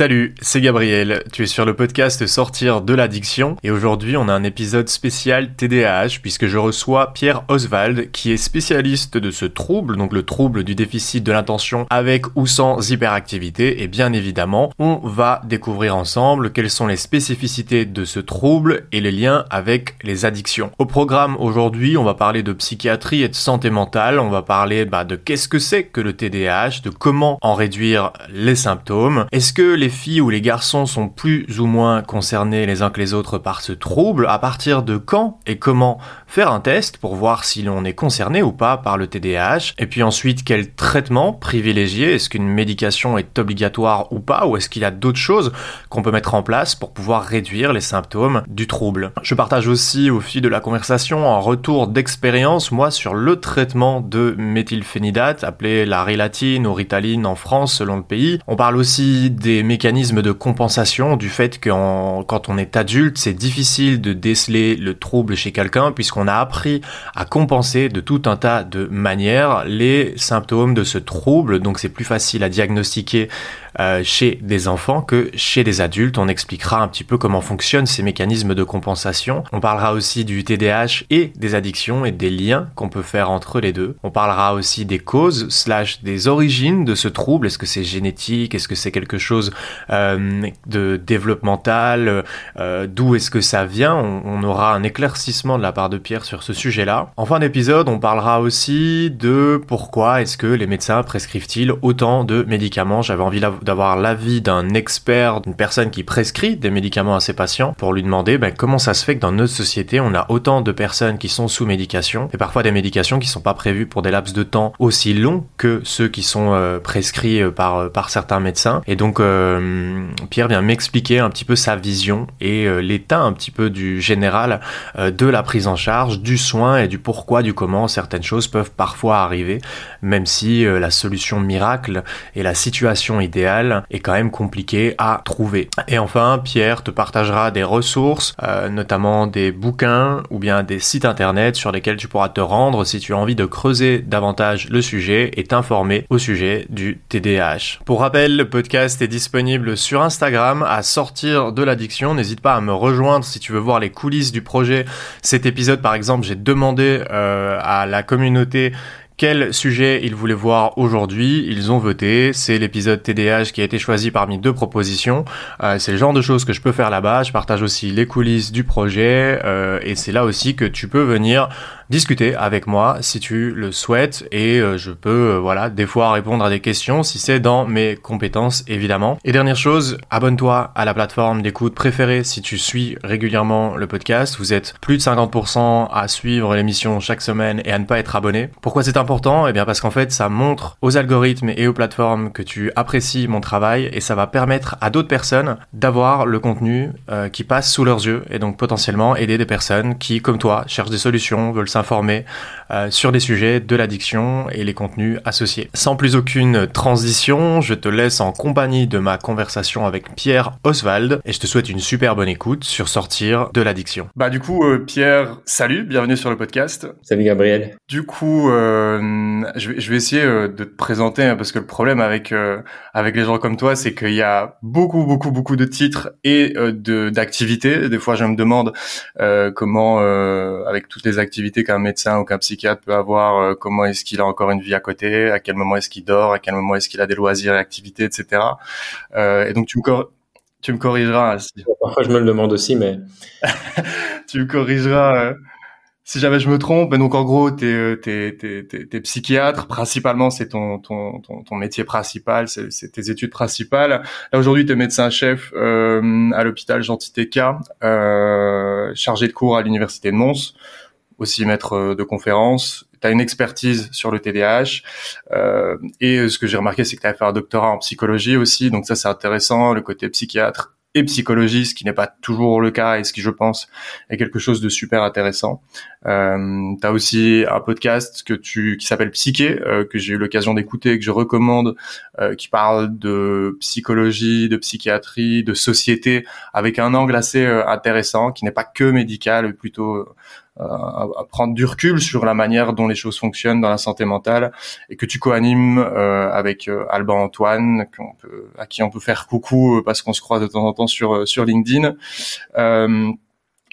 Salut, c'est Gabriel, tu es sur le podcast Sortir de l'addiction. Et aujourd'hui on a un épisode spécial TDAH puisque je reçois Pierre Oswald qui est spécialiste de ce trouble, donc le trouble du déficit de l'intention avec ou sans hyperactivité. Et bien évidemment on va découvrir ensemble quelles sont les spécificités de ce trouble et les liens avec les addictions. Au programme aujourd'hui on va parler de psychiatrie et de santé mentale, on va parler bah, de qu'est-ce que c'est que le TDAH, de comment en réduire les symptômes, est-ce que les filles ou les garçons sont plus ou moins concernés les uns que les autres par ce trouble, à partir de quand et comment faire un test pour voir si l'on est concerné ou pas par le TDAH, et puis ensuite quel traitement privilégier, est-ce qu'une médication est obligatoire ou pas, ou est-ce qu'il y a d'autres choses qu'on peut mettre en place pour pouvoir réduire les symptômes du trouble? Je partage aussi au fil de la conversation un retour d'expérience, moi, sur le traitement de méthylphénidate, appelé la rilatine ou ritaline en France selon le pays. On parle aussi des mécanismes de compensation, du fait que quand on est adulte, c'est difficile de déceler le trouble chez quelqu'un puisqu'on a appris à compenser de tout un tas de manières les symptômes de ce trouble. Donc c'est plus facile à diagnostiquer euh, chez des enfants que chez des adultes. On expliquera un petit peu comment fonctionnent ces mécanismes de compensation. On parlera aussi du TDAH et des addictions et des liens qu'on peut faire entre les deux. On parlera aussi des causes slash des origines de ce trouble. Est-ce que c'est génétique? Est-ce que c'est quelque chose euh, de développemental? Euh, D'où est-ce que ça vient? On, aura un éclaircissement de la part de Pierre sur ce sujet-là. En fin d'épisode, on parlera aussi de pourquoi est-ce que les médecins prescrivent-ils autant de médicaments? J'avais envie d'avoir l'avis d'un expert, d'une personne qui prescrit des médicaments à ses patients pour lui demander ben, comment ça se fait que dans notre société on a autant de personnes qui sont sous médication et parfois des médications qui sont pas prévues pour des laps de temps aussi longs que ceux qui sont euh, prescrits euh, euh, par certains médecins. Et donc Pierre vient m'expliquer un petit peu sa vision et l'état un petit peu du général de la prise en charge, du soin et du pourquoi, du comment certaines choses peuvent parfois arriver, même si la solution miracle et la situation idéale est quand même compliqué à trouver. Et enfin, Pierre te partagera des ressources, euh, notamment des bouquins ou bien des sites internet sur lesquels tu pourras te rendre si tu as envie de creuser davantage le sujet et t'informer au sujet du TDAH. Pour rappel, le podcast est disponible sur Instagram à sortir de l'addiction. N'hésite pas à me rejoindre si tu veux voir les coulisses du projet. Cet épisode, par exemple, j'ai demandé euh, à la communauté quel sujet ils voulaient voir aujourd'hui. Ils ont voté. C'est l'épisode TDH qui a été choisi parmi deux propositions. Euh, c'est le genre de choses que je peux faire là-bas. Je partage aussi les coulisses du projet euh, et c'est là aussi que tu peux venir discuter avec moi si tu le souhaites et euh, je peux euh, voilà des fois répondre à des questions si c'est dans mes compétences évidemment. Et dernière chose, abonne-toi à la plateforme d'écoute préférée si tu suis régulièrement le podcast. Vous êtes plus de 50% à suivre l'émission chaque semaine et à ne pas être abonné. Pourquoi c'est important? Eh bien parce qu'en fait ça montre aux algorithmes et aux plateformes que tu apprécies mon travail et ça va permettre à d'autres personnes d'avoir le contenu euh, qui passe sous leurs yeux et donc potentiellement aider des personnes qui comme toi cherchent des solutions, veulent informer euh, sur les sujets de l'addiction et les contenus associés. Sans plus aucune transition, je te laisse en compagnie de ma conversation avec Pierre Oswald et je te souhaite une super bonne écoute sur sortir de l'addiction. Bah du coup, euh, Pierre, salut, bienvenue sur le podcast. Salut Gabriel. Du coup, euh, je, vais, je vais essayer de te présenter hein, parce que le problème avec avec les gens comme toi, c'est qu'il y a beaucoup, beaucoup, beaucoup de titres et de d'activités. Des fois, je me demande comment, avec toutes les activités qu'un médecin ou qu'un psychiatre peut avoir, euh, comment est-ce qu'il a encore une vie à côté, à quel moment est-ce qu'il dort, à quel moment est-ce qu'il a des loisirs et activités, etc. Euh, et donc tu me tu me corrigeras. Parfois je me le demande aussi, mais tu me corrigeras. Euh, si jamais je me trompe, donc en gros, t'es es, es, psychiatre, principalement c'est ton, ton, ton, métier principal, c'est tes études principales. Là aujourd'hui, tu es médecin-chef à l'hôpital Gentil euh, chargé de cours à l'université de Mons aussi maître euh, de conférence. Tu as une expertise sur le TDAH. Euh, et ce que j'ai remarqué, c'est que tu as fait un doctorat en psychologie aussi. Donc ça, c'est intéressant, le côté psychiatre et psychologie, ce qui n'est pas toujours le cas et ce qui, je pense, est quelque chose de super intéressant. Euh, tu as aussi un podcast que tu qui s'appelle Psyché que j'ai eu l'occasion d'écouter et que je recommande, qui parle de psychologie, de psychiatrie, de société avec un angle assez intéressant qui n'est pas que médical, plutôt à, prendre du recul sur la manière dont les choses fonctionnent dans la santé mentale et que tu co-animes euh, avec euh, Alban Antoine, peut, à qui on peut faire coucou euh, parce qu'on se croise de temps en temps sur sur LinkedIn.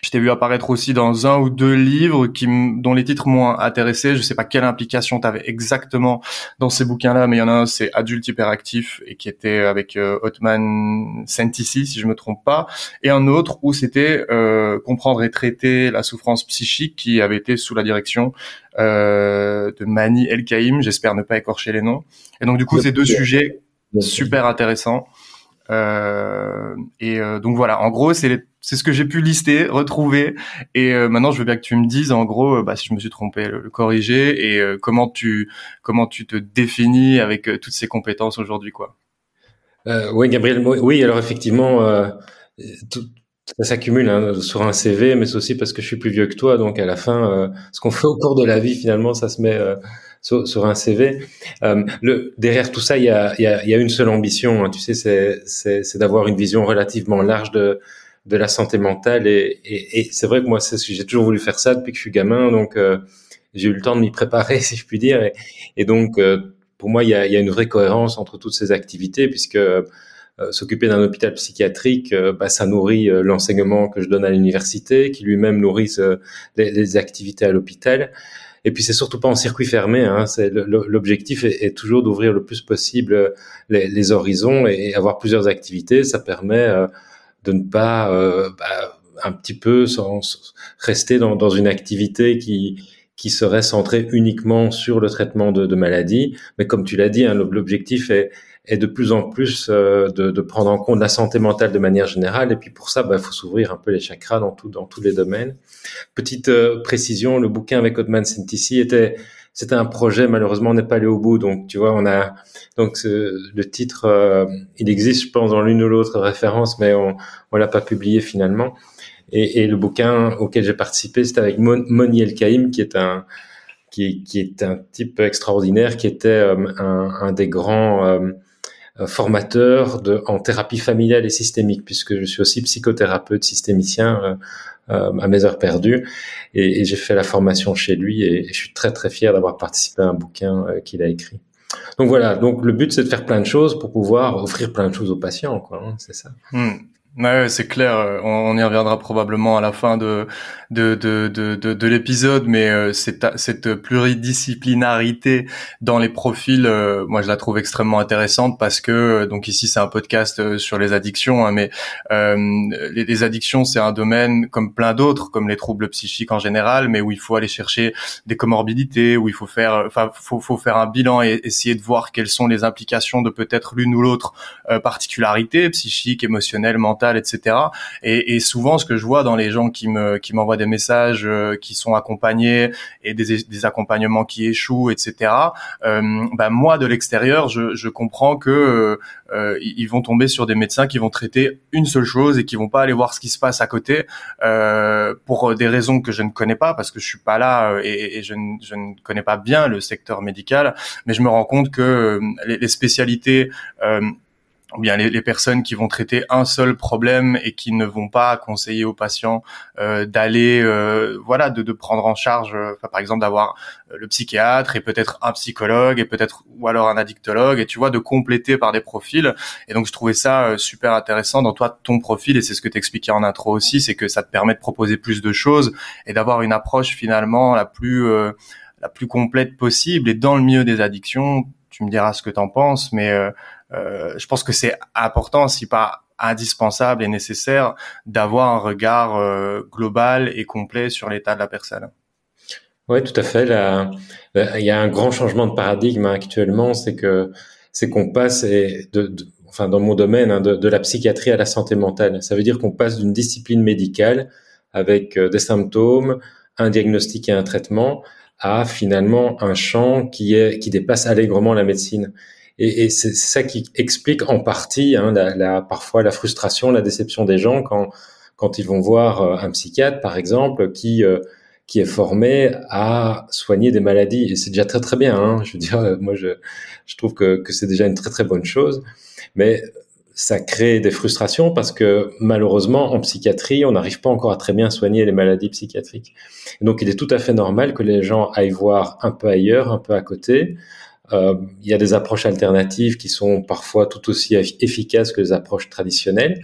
Je t'ai vu apparaître aussi dans un ou deux livres qui, dont les titres m'ont intéressé. Je sais pas quelle implication tu avais exactement dans ces bouquins-là, mais il y en a un, c'est Adulte hyperactif et qui était avec euh, Otman Sentici, si je me trompe pas, et un autre où c'était euh, comprendre et traiter la souffrance psychique qui avait été sous la direction euh, de Mani El Kaïm. J'espère ne pas écorcher les noms. Et donc du coup, ces deux sujets super intéressants. Euh, et euh, donc voilà, en gros, c'est c'est ce que j'ai pu lister, retrouver. Et euh, maintenant, je veux bien que tu me dises, en gros, bah, si je me suis trompé, le, corriger et comment tu comment tu te définis avec toutes ces compétences aujourd'hui, quoi. oui, Gabriel. Oui, alors effectivement, tout, ça s'accumule hein, sur un CV, mais c'est aussi parce que je suis plus vieux que toi, donc à la fin, ce qu'on fait au cours de la vie, finalement, ça se met sur, un CV. Euh, le, derrière tout ça, il y a, y, a, y a, une seule ambition. Hein, tu sais, c'est d'avoir une vision relativement large de, de la santé mentale. Et, et, et c'est vrai que moi, j'ai toujours voulu faire ça depuis que je suis gamin. Donc, euh, j'ai eu le temps de m'y préparer, si je puis dire. Et, et donc, euh, pour moi, il y a, y a, une vraie cohérence entre toutes ces activités, puisque euh, s'occuper d'un hôpital psychiatrique, bah, ça nourrit l'enseignement que je donne à l'université, qui lui-même nourrit les, activités à l'hôpital. Et puis c'est surtout pas en circuit fermé. Hein. L'objectif est, toujours d'ouvrir le plus possible euh, les, horizons et, avoir plusieurs activités. Ça permet euh, de ne pas euh, bah, un petit peu rester dans, une activité qui qui serait centrée uniquement sur le traitement de, de maladies. Mais comme tu l'as dit, hein, l'objectif est, et de plus en plus euh, de, de, prendre en compte la santé mentale de manière générale. Et puis pour ça, il bah, faut s'ouvrir un peu les chakras dans, tout, dans tous les domaines. Petite euh, précision, le bouquin avec Otman Sentici était c'était un projet malheureusement on n'est pas allé au bout donc tu vois on a donc le titre euh, il existe je pense dans l'une ou l'autre référence mais on on l'a pas publié finalement et, et le bouquin auquel j'ai participé c'était avec Moni El Kaïm qui est un qui, qui, est un type extraordinaire qui était un, un, des grands euh, formateur de, en thérapie familiale et systémique, puisque je suis aussi psychothérapeute systémicien euh, euh, à mes heures perdues, et, et j'ai fait la formation chez lui, et, je suis très très fier d'avoir participé à un bouquin qu'il a écrit. Donc voilà, donc le but c'est de faire plein de choses pour pouvoir offrir plein de choses aux patients, quoi. Hein, c'est ça. Hmm. Ouais, c'est clair. On, y reviendra probablement à la fin de de de de, de, l'épisode, mais euh, cette cette pluridisciplinarité dans les profils, euh, moi je la trouve extrêmement intéressante parce que euh, donc ici c'est un podcast sur les addictions, hein, mais les, les, addictions c'est un domaine comme plein d'autres, comme les troubles psychiques en général, mais où il faut aller chercher des comorbidités, où il faut faire, enfin faut faut faire un bilan et essayer de voir quelles sont les implications de peut-être l'une ou l'autre particularité psychique, émotionnelle, mentale etc. Et, souvent, ce que je vois dans les gens qui me qui m'envoient des messages euh, qui sont accompagnés et des, des accompagnements qui échouent, etc. Euh, bah, moi, de l'extérieur, je, je comprends que euh, ils vont tomber sur des médecins qui vont traiter une seule chose et qui vont pas aller voir ce qui se passe à côté euh, pour des raisons que je ne connais pas parce que je suis pas là et, et je, ne, je, ne, connais pas bien le secteur médical, mais je me rends compte que les, les spécialités euh, ou bien les, les, personnes qui vont traiter un seul problème et qui ne vont pas conseiller aux patients euh, d'aller euh, voilà de, de, prendre en charge euh, par exemple d'avoir euh, le psychiatre et peut-être un psychologue et peut-être ou alors un addictologue et tu vois de compléter par des profils. Et donc je trouvais ça super intéressant dans toi ton profil et c'est ce que tu expliquais en intro aussi c'est que ça te permet de proposer plus de choses et d'avoir une approche finalement la plus la plus complète possible. Et dans le milieu des addictions tu me diras ce que tu en penses mais euh, je pense que c'est important, si pas indispensable et nécessaire, d'avoir un regard euh, global et complet sur l'état de la personne. Oui, tout à fait. Il y a un grand changement de paradigme actuellement, c'est que c'est qu'on passe enfin dans mon domaine hein, de, la psychiatrie à la santé mentale. Ça veut dire qu'on passe d'une discipline médicale avec euh, des symptômes, un diagnostic et un traitement à finalement un champ qui dépasse allègrement la médecine. Et, et c'est ça qui explique en partie hein, la, la, parfois la frustration, la déception des gens quand, quand ils vont voir euh, un psychiatre, par exemple, qui, euh, qui est formé à soigner des maladies. Et c'est déjà très très bien. Hein. Je veux dire, moi je, je trouve que, que c'est déjà une très très bonne chose. Mais ça crée des frustrations parce que malheureusement en psychiatrie, on n'arrive pas encore à très bien soigner les maladies psychiatriques. donc il est tout à fait normal que les gens aillent voir un peu ailleurs, un peu à côté. Euh, il y a des approches alternatives qui sont parfois tout aussi efficaces que les approches traditionnelles.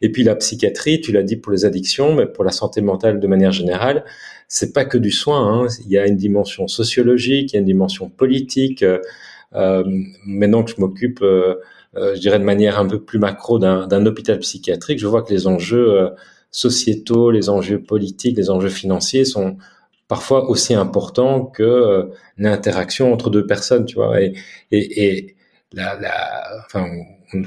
Et puis la psychiatrie, tu l'as dit pour les addictions, mais pour la santé mentale de manière générale, c'est pas que du soin. Hein. Il y a une dimension sociologique, il y a une dimension politique. Euh, euh maintenant que je m'occupe je dirais de manière un peu plus macro, d'un hôpital psychiatrique, je vois que les enjeux sociétaux, les enjeux politiques, les enjeux financiers sont parfois aussi importants que euh, l'interaction entre deux personnes, tu vois. Et, et, et la, la, enfin,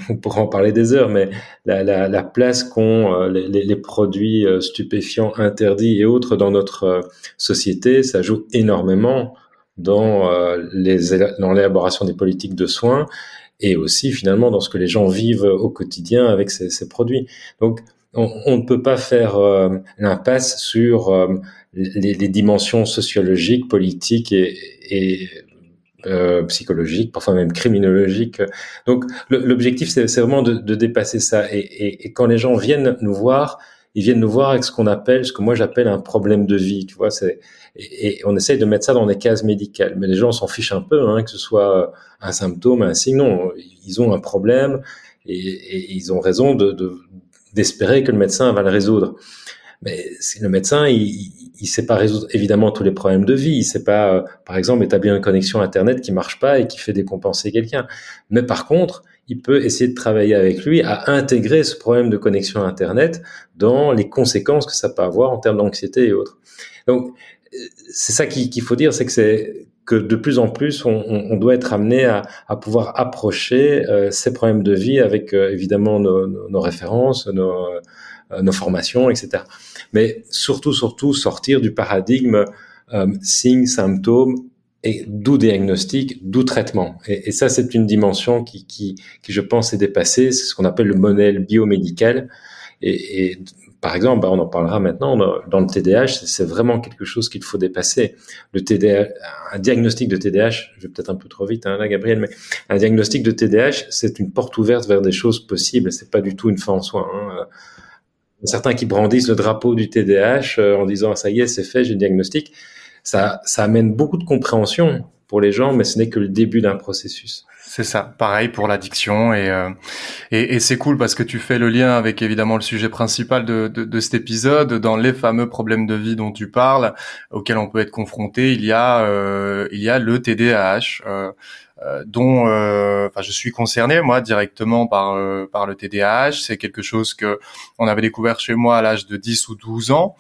on pourra en parler des heures, mais la, la, la place qu'ont les, les, produits stupéfiants interdits et autres dans notre société, ça joue énormément dans l'élaboration des politiques de soins et aussi finalement dans ce que les gens vivent au quotidien avec ces, ces produits. Donc on, ne peut pas faire euh, l'impasse sur euh, les, les, dimensions sociologiques, politiques et, et euh, psychologiques, parfois même criminologiques. Donc l'objectif c'est vraiment de, de, dépasser ça. Et, et, et, quand les gens viennent nous voir, ils viennent nous voir avec ce qu'on appelle, ce que moi j'appelle un problème de vie. Tu vois, c'est et, on essaye de mettre ça dans des cases médicales. Mais les gens s'en fichent un peu, hein, que ce soit un symptôme, un signe. Non, ils ont un problème et, et ils ont raison de, d'espérer que le médecin va le résoudre. Mais le médecin, il, il sait pas résoudre évidemment tous les problèmes de vie. Il sait pas, euh, par exemple, établir une connexion internet qui marche pas et qui fait décompenser quelqu'un. Mais par contre, il peut essayer de travailler avec lui à intégrer ce problème de connexion internet dans les conséquences que ça peut avoir en termes d'anxiété et autres. Donc, c'est ça qu'il faut dire, c'est que c'est que de plus en plus, on, doit être amené à, pouvoir approcher euh, ces problèmes de vie avec euh, évidemment nos, références, nos, euh, formations, etc. Mais surtout, surtout, sortir du paradigme euh, signes, symptômes, et d'où diagnostic, d'où traitement. Et, ça, c'est une dimension qui, qui, qui, je pense, est dépassée. C'est ce qu'on appelle le modèle biomédical. Par exemple, bah, on en parlera maintenant, dans le TDAH, c'est vraiment quelque chose qu'il faut dépasser. Le TDAH, un diagnostic de TDAH, je vais peut-être un peu trop vite hein, là, Gabriel, mais un diagnostic de TDAH, c'est une porte ouverte vers des choses possibles. C'est pas du tout une fin en soi. Hein. Certains qui brandissent le drapeau du TDAH euh, en disant ça y est, c'est fait, j'ai le diagnostic. Ça, ça amène beaucoup de compréhension pour les gens, mais ce n'est que le début d'un processus. C'est ça, pareil pour l'addiction et, euh, et, et c'est cool parce que tu fais le lien avec évidemment le sujet principal de, de, de, cet épisode. Dans les fameux problèmes de vie dont tu parles, auxquels on peut être confronté, il y a euh, il y a le TDAH. Euh, euh, dont enfin je suis concerné moi directement par par le TDAH c'est quelque chose que on avait découvert chez moi à l'âge de 10 ou 12 ans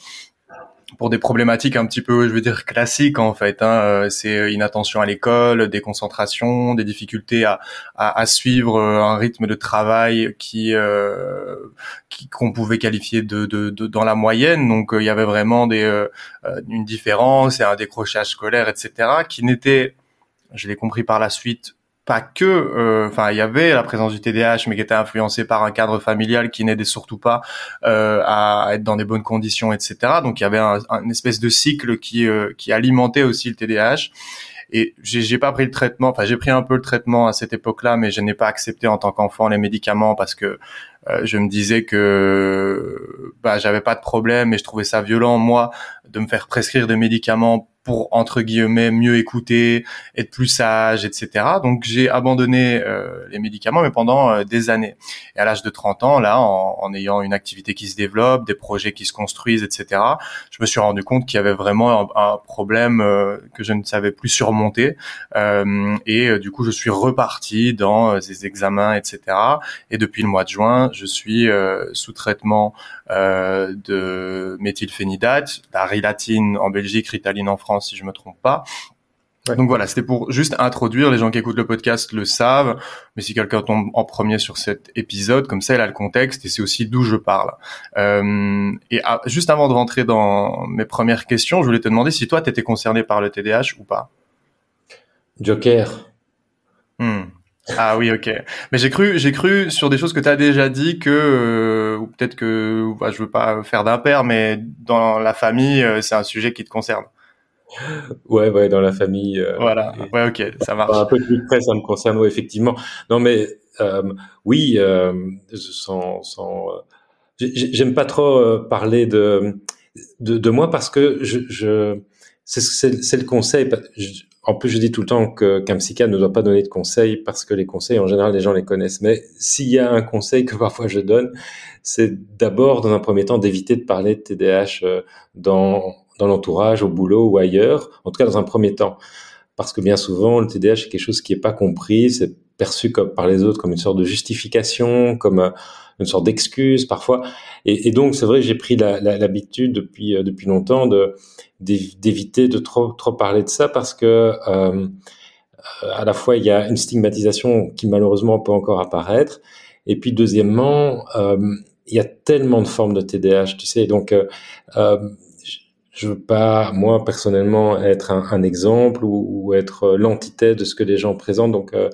pour des problématiques un petit peu, je veux dire, classiques en fait. Hein. Euh, c'est inattention à l'école, déconcentration, des difficultés à, suivre euh, un rythme de travail qui euh, qu'on pouvait qualifier de, dans la moyenne. Donc il y avait vraiment des une différence et un décrochage scolaire, etc., qui n'était, je l'ai compris par la suite, pas que, euh, enfin, il y avait la présence du TDAH, mais qui était influencé par un cadre familial qui n'aidait surtout pas euh, à être dans des bonnes conditions, etc. Donc il y avait un, espèce de cycle qui euh, qui alimentait aussi le TDAH. Et j'ai pas pris le traitement, enfin j'ai pris un peu le traitement à cette époque-là, mais je n'ai pas accepté en tant qu'enfant les médicaments parce que je me disais que bah j'avais pas de problème et je trouvais ça violent moi de me faire prescrire des médicaments pour entre guillemets mieux écouter, être plus sage, etc. Donc j'ai abandonné euh, les médicaments, mais pendant euh, des années. Et à l'âge de 30 ans, là, en, en, ayant une activité qui se développe, des projets qui se construisent, etc., je me suis rendu compte qu'il y avait vraiment un, un problème euh, que je ne savais plus surmonter. et du coup, je suis reparti dans ces examens, etc. Et depuis le mois de juin, je suis sous traitement de méthylphénidate, la rilatine en Belgique, ritaline en France si je me trompe pas. Donc voilà, c'était pour juste introduire, les gens qui écoutent le podcast le savent, mais si quelqu'un tombe en premier sur cet épisode, comme ça il a le contexte et c'est aussi d'où je parle. Euh, et juste avant de rentrer dans mes premières questions, je voulais te demander si toi tu étais concerné par le TDAH ou pas. Joker. Hmm. Ah oui, ok. Mais j'ai cru, j'ai cru sur des choses que tu as déjà dit que, euh, peut-être que bah, je veux pas faire d'impair, mais dans la famille, c'est un sujet qui te concerne. Ouais, ouais, dans la famille. voilà. Ouais, ok, ça marche. Un peu plus près, ça me concerne, ouais, effectivement. Non, mais oui, sans, sans j'aime pas trop parler de, de, de moi parce que je, je c'est le conseil. En plus, je dis tout le temps qu'un psychiatre ne doit pas donner de conseils parce que les conseils, en général, les gens les connaissent. Mais s'il y a un conseil que parfois je donne, c'est d'abord, dans un premier temps, d'éviter de parler de TDAH euh, dans, dans l'entourage, au boulot ou ailleurs. En tout cas, dans un premier temps. Parce que bien souvent, le TDAH est quelque chose qui n'est pas compris, c'est perçu comme, par les autres comme une sorte de justification, comme euh, une sorte d'excuse parfois. Et, donc, c'est vrai, j'ai pris l'habitude depuis, euh, depuis longtemps d'éviter de trop trop parler de ça parce que euh, à la fois il y a une stigmatisation qui malheureusement peut encore apparaître et puis deuxièmement il y a tellement de formes de TDAH tu sais donc je veux pas moi personnellement être un, un exemple ou, ou être l'antithèse de ce que les gens présentent donc euh,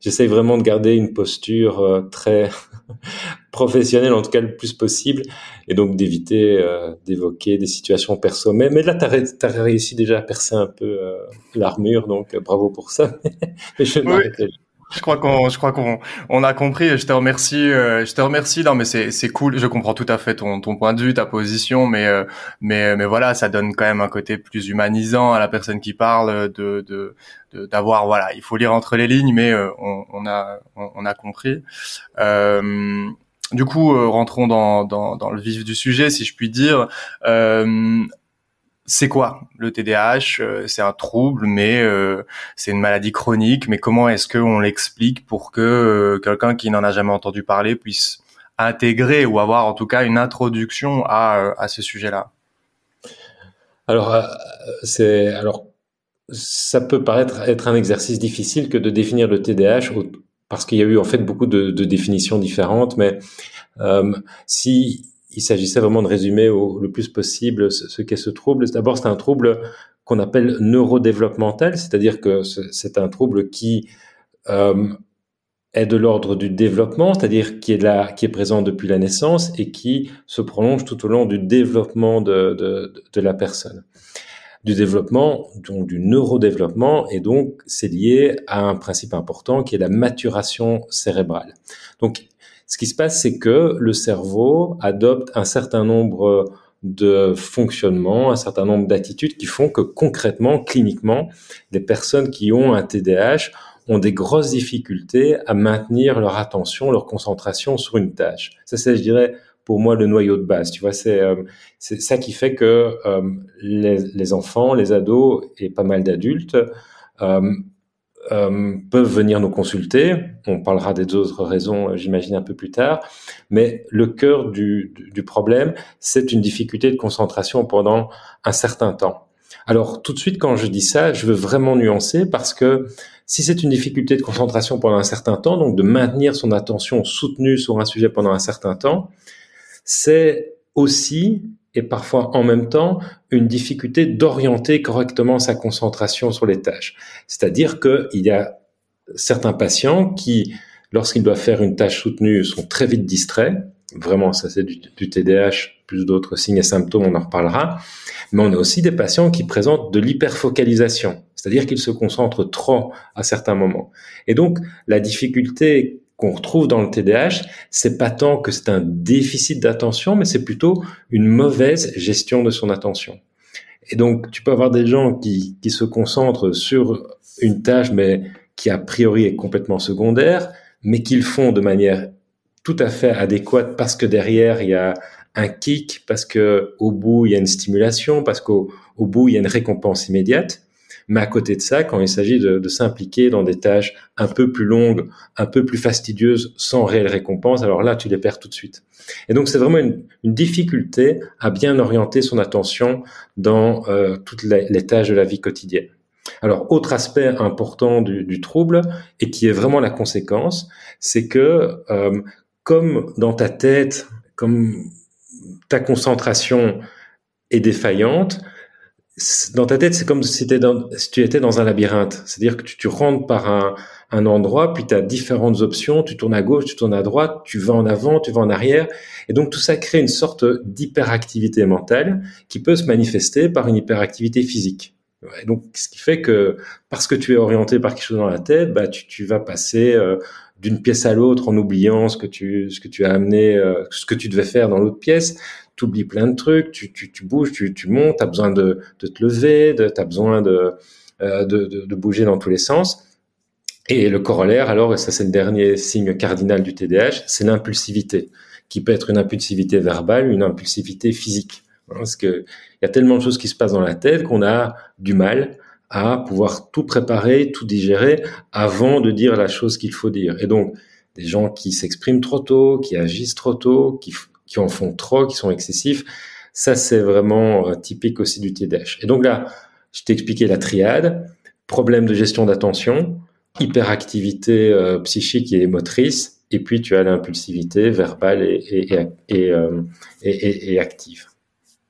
j'essaye vraiment de garder une posture euh, très professionnelle, en tout cas le plus possible, et donc d'éviter euh, d'évoquer des situations perso. Mais, mais là, tu as, réussi déjà à percer un peu euh, l'armure, donc bravo pour ça. mais je oui. Je crois qu'on, je crois qu'on, on a compris. Je te remercie. Euh, je te remercie. Non, mais c'est, c'est cool. Je comprends tout à fait ton, ton point de vue, ta position, mais, euh, mais, mais voilà, ça donne quand même un côté plus humanisant à la personne qui parle, de, de, d'avoir, voilà, il faut lire entre les lignes, mais euh, on, on, a, on, a compris. du coup, rentrons dans, dans, dans, le vif du sujet, si je puis dire c'est quoi le TDAH euh, C'est un trouble, mais euh, c'est une maladie chronique. Mais comment est-ce qu'on l'explique pour que euh, quelqu'un qui n'en a jamais entendu parler puisse intégrer ou avoir en tout cas une introduction à, à ce sujet-là? Alors, c'est alors ça peut paraître être un exercice difficile que de définir le TDAH parce qu'il y a eu en fait beaucoup de, de définitions différentes. Mais si il s'agissait vraiment de résumer le plus possible ce, qu'est ce trouble. D'abord, c'est un trouble qu'on appelle neurodéveloppemental, c'est-à-dire que c'est un trouble qui euh, est de l'ordre du développement, c'est-à-dire qui est présent depuis la naissance et qui se prolonge tout au long du développement de, de, de la personne. Du développement, donc du neurodéveloppement, et donc c'est lié à un principe important qui est la maturation cérébrale. Donc ce qui se passe, c'est que le cerveau adopte un certain nombre de fonctionnements, un certain nombre d'attitudes qui font que concrètement, cliniquement, les personnes qui ont un TDAH ont des grosses difficultés à maintenir leur attention, leur concentration sur une tâche. Ça, c'est, je dirais, pour moi, le noyau de base. Tu vois, c'est euh, c'est ça qui fait que euh, les, les, enfants, les ados et pas mal d'adultes euh, euh, peuvent venir nous consulter. On parlera des autres raisons, euh, j'imagine, un peu plus tard. Mais le cœur du, du problème, c'est une difficulté de concentration pendant un certain temps. Alors, tout de suite, quand je dis ça, je veux vraiment nuancer parce que si c'est une difficulté de concentration pendant un certain temps, donc de maintenir son attention soutenue sur un sujet pendant un certain temps, c'est aussi et parfois en même temps une difficulté d'orienter correctement sa concentration sur les tâches. C'est-à-dire qu'il y a certains patients qui, lorsqu'ils doivent faire une tâche soutenue, sont très vite distraits. Vraiment, ça c'est du, du, TDAH, plus d'autres signes et symptômes, on en reparlera. Mais on a aussi des patients qui présentent de l'hyperfocalisation, c'est-à-dire qu'ils se concentrent trop à certains moments. Et donc, la difficulté qu'on retrouve dans le TDAH, c'est pas tant que c'est un déficit d'attention, mais c'est plutôt une mauvaise gestion de son attention. Et donc, tu peux avoir des gens qui, qui se concentrent sur une tâche, mais qui a priori est complètement secondaire, mais qu'ils font de manière tout à fait adéquate parce que derrière il y a un kick, parce que au bout il y a une stimulation, parce qu'au au bout il y a une récompense immédiate. Mais à côté de ça, quand il s'agit de, s'impliquer dans des tâches un peu plus longues, un peu plus fastidieuses, sans réelle récompense, alors là, tu les perds tout de suite. Et donc, c'est vraiment une, difficulté à bien orienter son attention dans euh, toutes les, tâches de la vie quotidienne. Alors, autre aspect important du, trouble, et qui est vraiment la conséquence, c'est que euh, comme dans ta tête, comme ta concentration est défaillante, dans ta tête, c'est comme si, tu étais dans un labyrinthe. C'est-à-dire que tu, tu, rentres par un, un endroit, puis tu as différentes options, tu tournes à gauche, tu tournes à droite, tu vas en avant, tu vas en arrière. Et donc tout ça crée une sorte d'hyperactivité mentale qui peut se manifester par une hyperactivité physique. Et donc ce qui fait que parce que tu es orienté par quelque chose dans la tête, bah, tu, vas passer euh, d'une pièce à l'autre en oubliant ce que tu, ce que tu as amené, euh, ce que tu devais faire dans l'autre pièce tu oublies plein de trucs, tu, tu, tu bouges, tu, tu montes, tu as besoin de, te lever, tu as besoin de, euh, de, de, de, bouger dans tous les sens. Et le corollaire, alors, et ça c'est le dernier signe cardinal du TDAH, c'est l'impulsivité, qui peut être une impulsivité verbale, une impulsivité physique. Parce que il y a tellement de choses qui se passent dans la tête qu'on a du mal à pouvoir tout préparer, tout digérer avant de dire la chose qu'il faut dire. Et donc, des gens qui s'expriment trop tôt, qui agissent trop tôt, qui, en font trop, qui sont excessifs. Ça, c'est vraiment euh, typique aussi du TDAH. Et donc là, je t'ai expliqué la triade, problème de gestion d'attention, hyperactivité euh, psychique et motrice, et puis tu as l'impulsivité verbale et, euh, et active.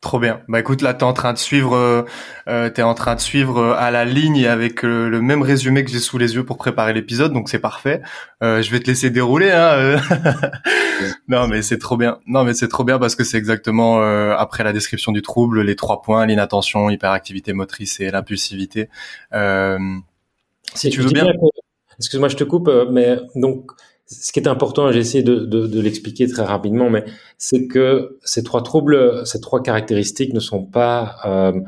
Trop bien. Bah écoute, là t'es en train de suivre, euh, euh t'es en train de suivre euh, à la ligne avec euh, le même résumé que j'ai sous les yeux pour préparer l'épisode, donc c'est parfait. Euh, je vais te laisser dérouler. Hein, non mais c'est trop bien. Non mais c'est trop bien parce que c'est exactement après la description du trouble, les trois points l'inattention, hyperactivité motrice et l'impulsivité. si tu veux bien. Excuse-moi, je te coupe, mais donc ce qui est important, j'ai essayé de, l'expliquer très rapidement, mais c'est que ces trois troubles, ces trois caractéristiques ne sont pas euh,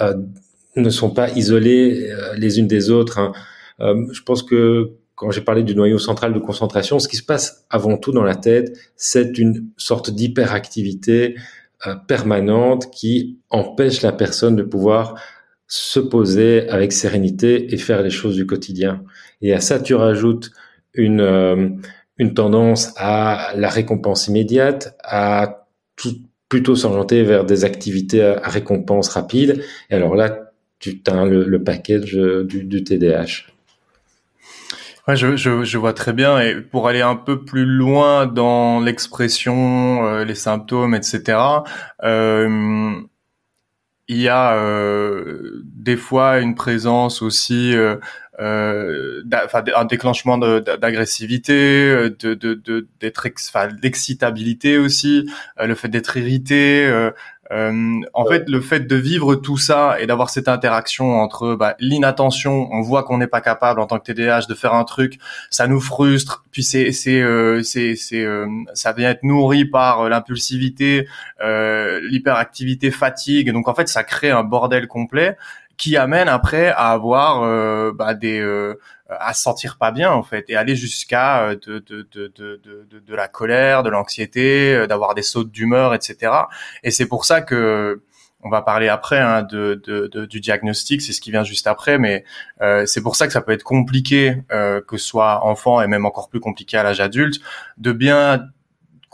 euh, isolées euh, les unes des autres. Hein. Je pense que quand j'ai parlé du noyau central de concentration, ce qui se passe avant tout dans la tête, c'est une sorte d'hyperactivité permanente qui empêche la personne de pouvoir se poser avec sérénité et faire les choses du quotidien. Et à ça, tu rajoutes une, euh, une tendance à la récompense immédiate, à tout, plutôt s'orienter vers des activités à, récompense rapide. Et alors là, tu as le, le package euh, du, du. Ouais, je, vois très bien. Et pour aller un peu plus loin dans l'expression, euh, les symptômes, etc., il y a des fois une présence aussi euh, euh, un déclenchement d'agressivité, euh, de, de, d'être, enfin l'excitabilité aussi, euh, le fait d'être irrité. Euh, en fait, le fait de vivre tout ça et d'avoir cette interaction entre bah, l'inattention, on voit qu'on n'est pas capable en tant que TDAH de faire un truc, ça nous frustre. Puis c'est c'est c'est c'est ça vient être nourri par l'impulsivité, l'hyperactivité, fatigue. Donc en fait, ça crée un bordel complet qui amène après à avoir euh, bah, des euh, à se sentir pas bien en fait et aller jusqu'à euh, de, de, de, de, de, la colère, de l'anxiété, d'avoir des sautes d'humeur, etc. Et c'est pour ça que on va parler après hein, de, de, du diagnostic, c'est ce qui vient juste après, mais euh, c'est pour ça que ça peut être compliqué, euh, que ce soit enfant et même encore plus compliqué à l'âge adulte, de bien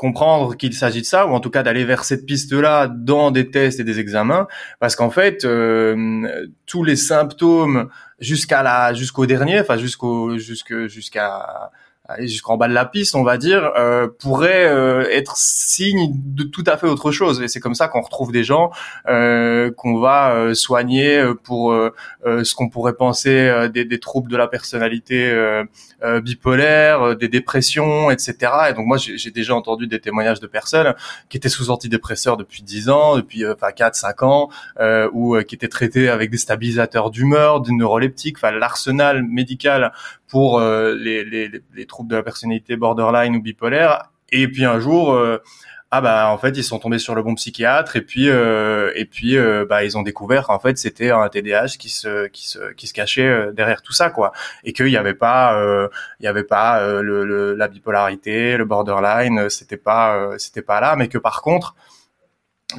comprendre qu'il s'agit de ça, ou en tout cas d'aller vers cette piste-là dans des tests et des examens, parce qu'en fait, euh, tous les symptômes jusqu'à la jusqu'au dernier, enfin jusqu'au jusque jusqu'à jusqu'en bas de la piste, on va dire, euh, pourrait euh, être signe de tout à fait autre chose. Et c'est comme ça qu'on retrouve des gens euh, qu'on va euh, soigner pour euh, ce qu'on pourrait penser des, des, troubles de la personnalité bipolaire, des dépressions, etc. Et donc moi, j'ai déjà entendu des témoignages de personnes qui étaient sous antidépresseurs depuis 10 ans, depuis enfin 4, 5 ans, ou qui étaient traitées avec des stabilisateurs d'humeur, des neuroleptiques, enfin l'arsenal médical pour euh, les, les, les, troubles de la personnalité borderline ou bipolaire. Et puis un jour, euh, ah bah en fait ils sont tombés sur le bon psychiatre et puis euh, et puis bah ils ont découvert en fait c'était un TDAH qui se qui se qui se cachait derrière tout ça quoi. Et qu'il y avait pas il y avait pas le, la bipolarité le borderline c'était pas c'était pas là. Mais que par contre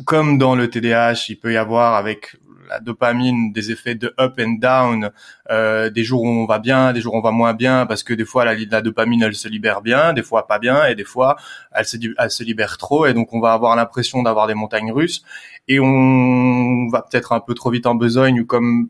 comme dans le TDAH, il peut y avoir avec la dopamine, des effets de up and down, euh, des jours où on va bien, des jours où on va moins bien, parce que des fois la, la dopamine elle se libère bien, des fois pas bien, et des fois elle se, libère trop, et donc on va avoir l'impression d'avoir des montagnes russes, et on va peut-être un peu trop vite en besogne, ou comme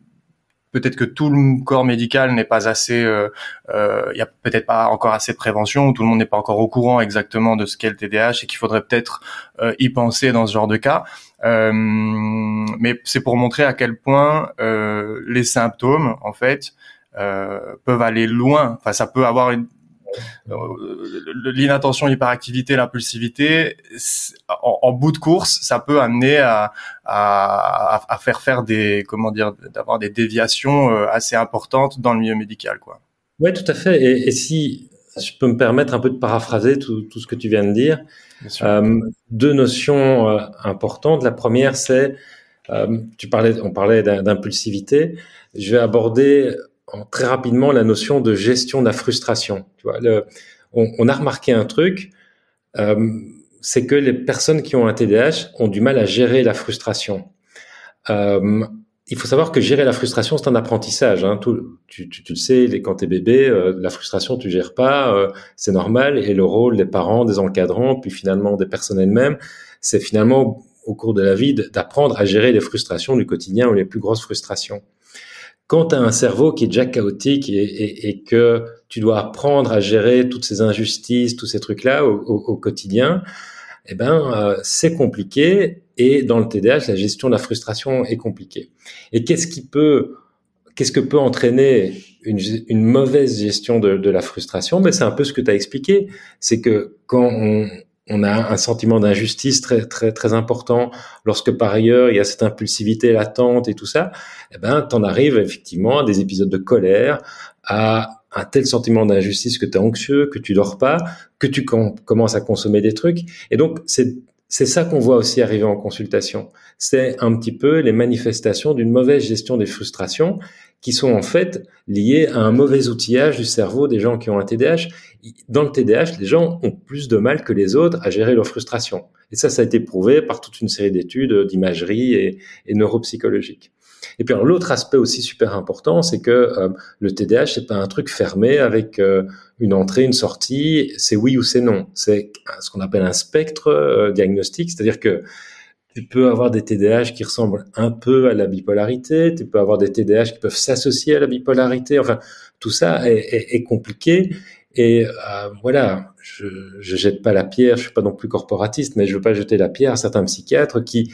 peut-être que tout le corps médical n'est pas assez, euh, euh, il y a peut-être pas encore assez de prévention, tout le monde n'est pas encore au courant exactement de ce qu'est le TDAH et qu'il faudrait peut-être euh, y penser dans ce genre de cas. Mais c'est pour montrer à quel point les symptômes, en fait, peuvent aller loin. Enfin, ça peut avoir une, l'inattention, l'hyperactivité, l'impulsivité, en, bout de course, ça peut amener à, à, faire faire des, comment dire, d'avoir des déviations euh, assez importantes dans le milieu médical, quoi. Ouais, tout à fait. Et, si je peux me permettre un peu de paraphraser tout, tout ce que tu viens de dire, euh, deux notions euh, importantes. La première, c'est, tu parlais, on parlait d'impulsivité. Je vais aborder très rapidement la notion de gestion de la frustration. Tu vois, le, on, on, a remarqué un truc, euh, c'est que les personnes qui ont un TDAH ont du mal à gérer la frustration. Il faut savoir que gérer la frustration, c'est un apprentissage. Hein. Tout, tu, le sais, quand t'es bébé, euh, la frustration, tu gères pas, euh, c'est normal. Et le rôle des parents, des encadrants, puis finalement des personnes elles-mêmes, c'est finalement au cours de la vie d'apprendre à gérer les frustrations du quotidien ou les plus grosses frustrations quand tu as un cerveau qui est déjà chaotique et, que tu dois apprendre à gérer toutes ces injustices, tous ces trucs-là au, quotidien, eh ben euh, c'est compliqué. Et dans le TDAH, la gestion de la frustration est compliquée. Et qu'est-ce qui peut, qu'est-ce que peut entraîner une, mauvaise gestion de, de la frustration? Ben c'est un peu ce que tu as expliqué. C'est que quand on, on a un sentiment d'injustice très très très important lorsque par ailleurs il y a cette impulsivité latente et tout ça eh ben t'en arrives effectivement à des épisodes de colère à un tel sentiment d'injustice que tu es anxieux que tu dors pas que tu commences à consommer des trucs et donc c'est c'est ça qu'on voit aussi arriver en consultation. C'est un petit peu les manifestations d'une mauvaise gestion des frustrations qui sont en fait liées à un mauvais outillage du cerveau des gens qui ont un TDAH. Dans le TDAH, les gens ont plus de mal que les autres à gérer leurs frustrations. Et ça, ça a été prouvé par toute une série d'études d'imagerie et, et neuropsychologiques. Et puis l'autre aspect aussi super important, c'est que euh, le TDAH c'est pas un truc fermé avec euh, une entrée, une sortie, c'est oui ou c'est non. C'est ce qu'on appelle un spectre euh, diagnostique, c'est-à-dire que tu peux avoir des TDAH qui ressemblent un peu à la bipolarité, tu peux avoir des TDAH qui peuvent s'associer à la bipolarité. Enfin, tout ça est, compliqué. Et voilà, je, je jette pas la pierre, je suis pas non plus corporatiste, mais je veux pas jeter la pierre à certains psychiatres qui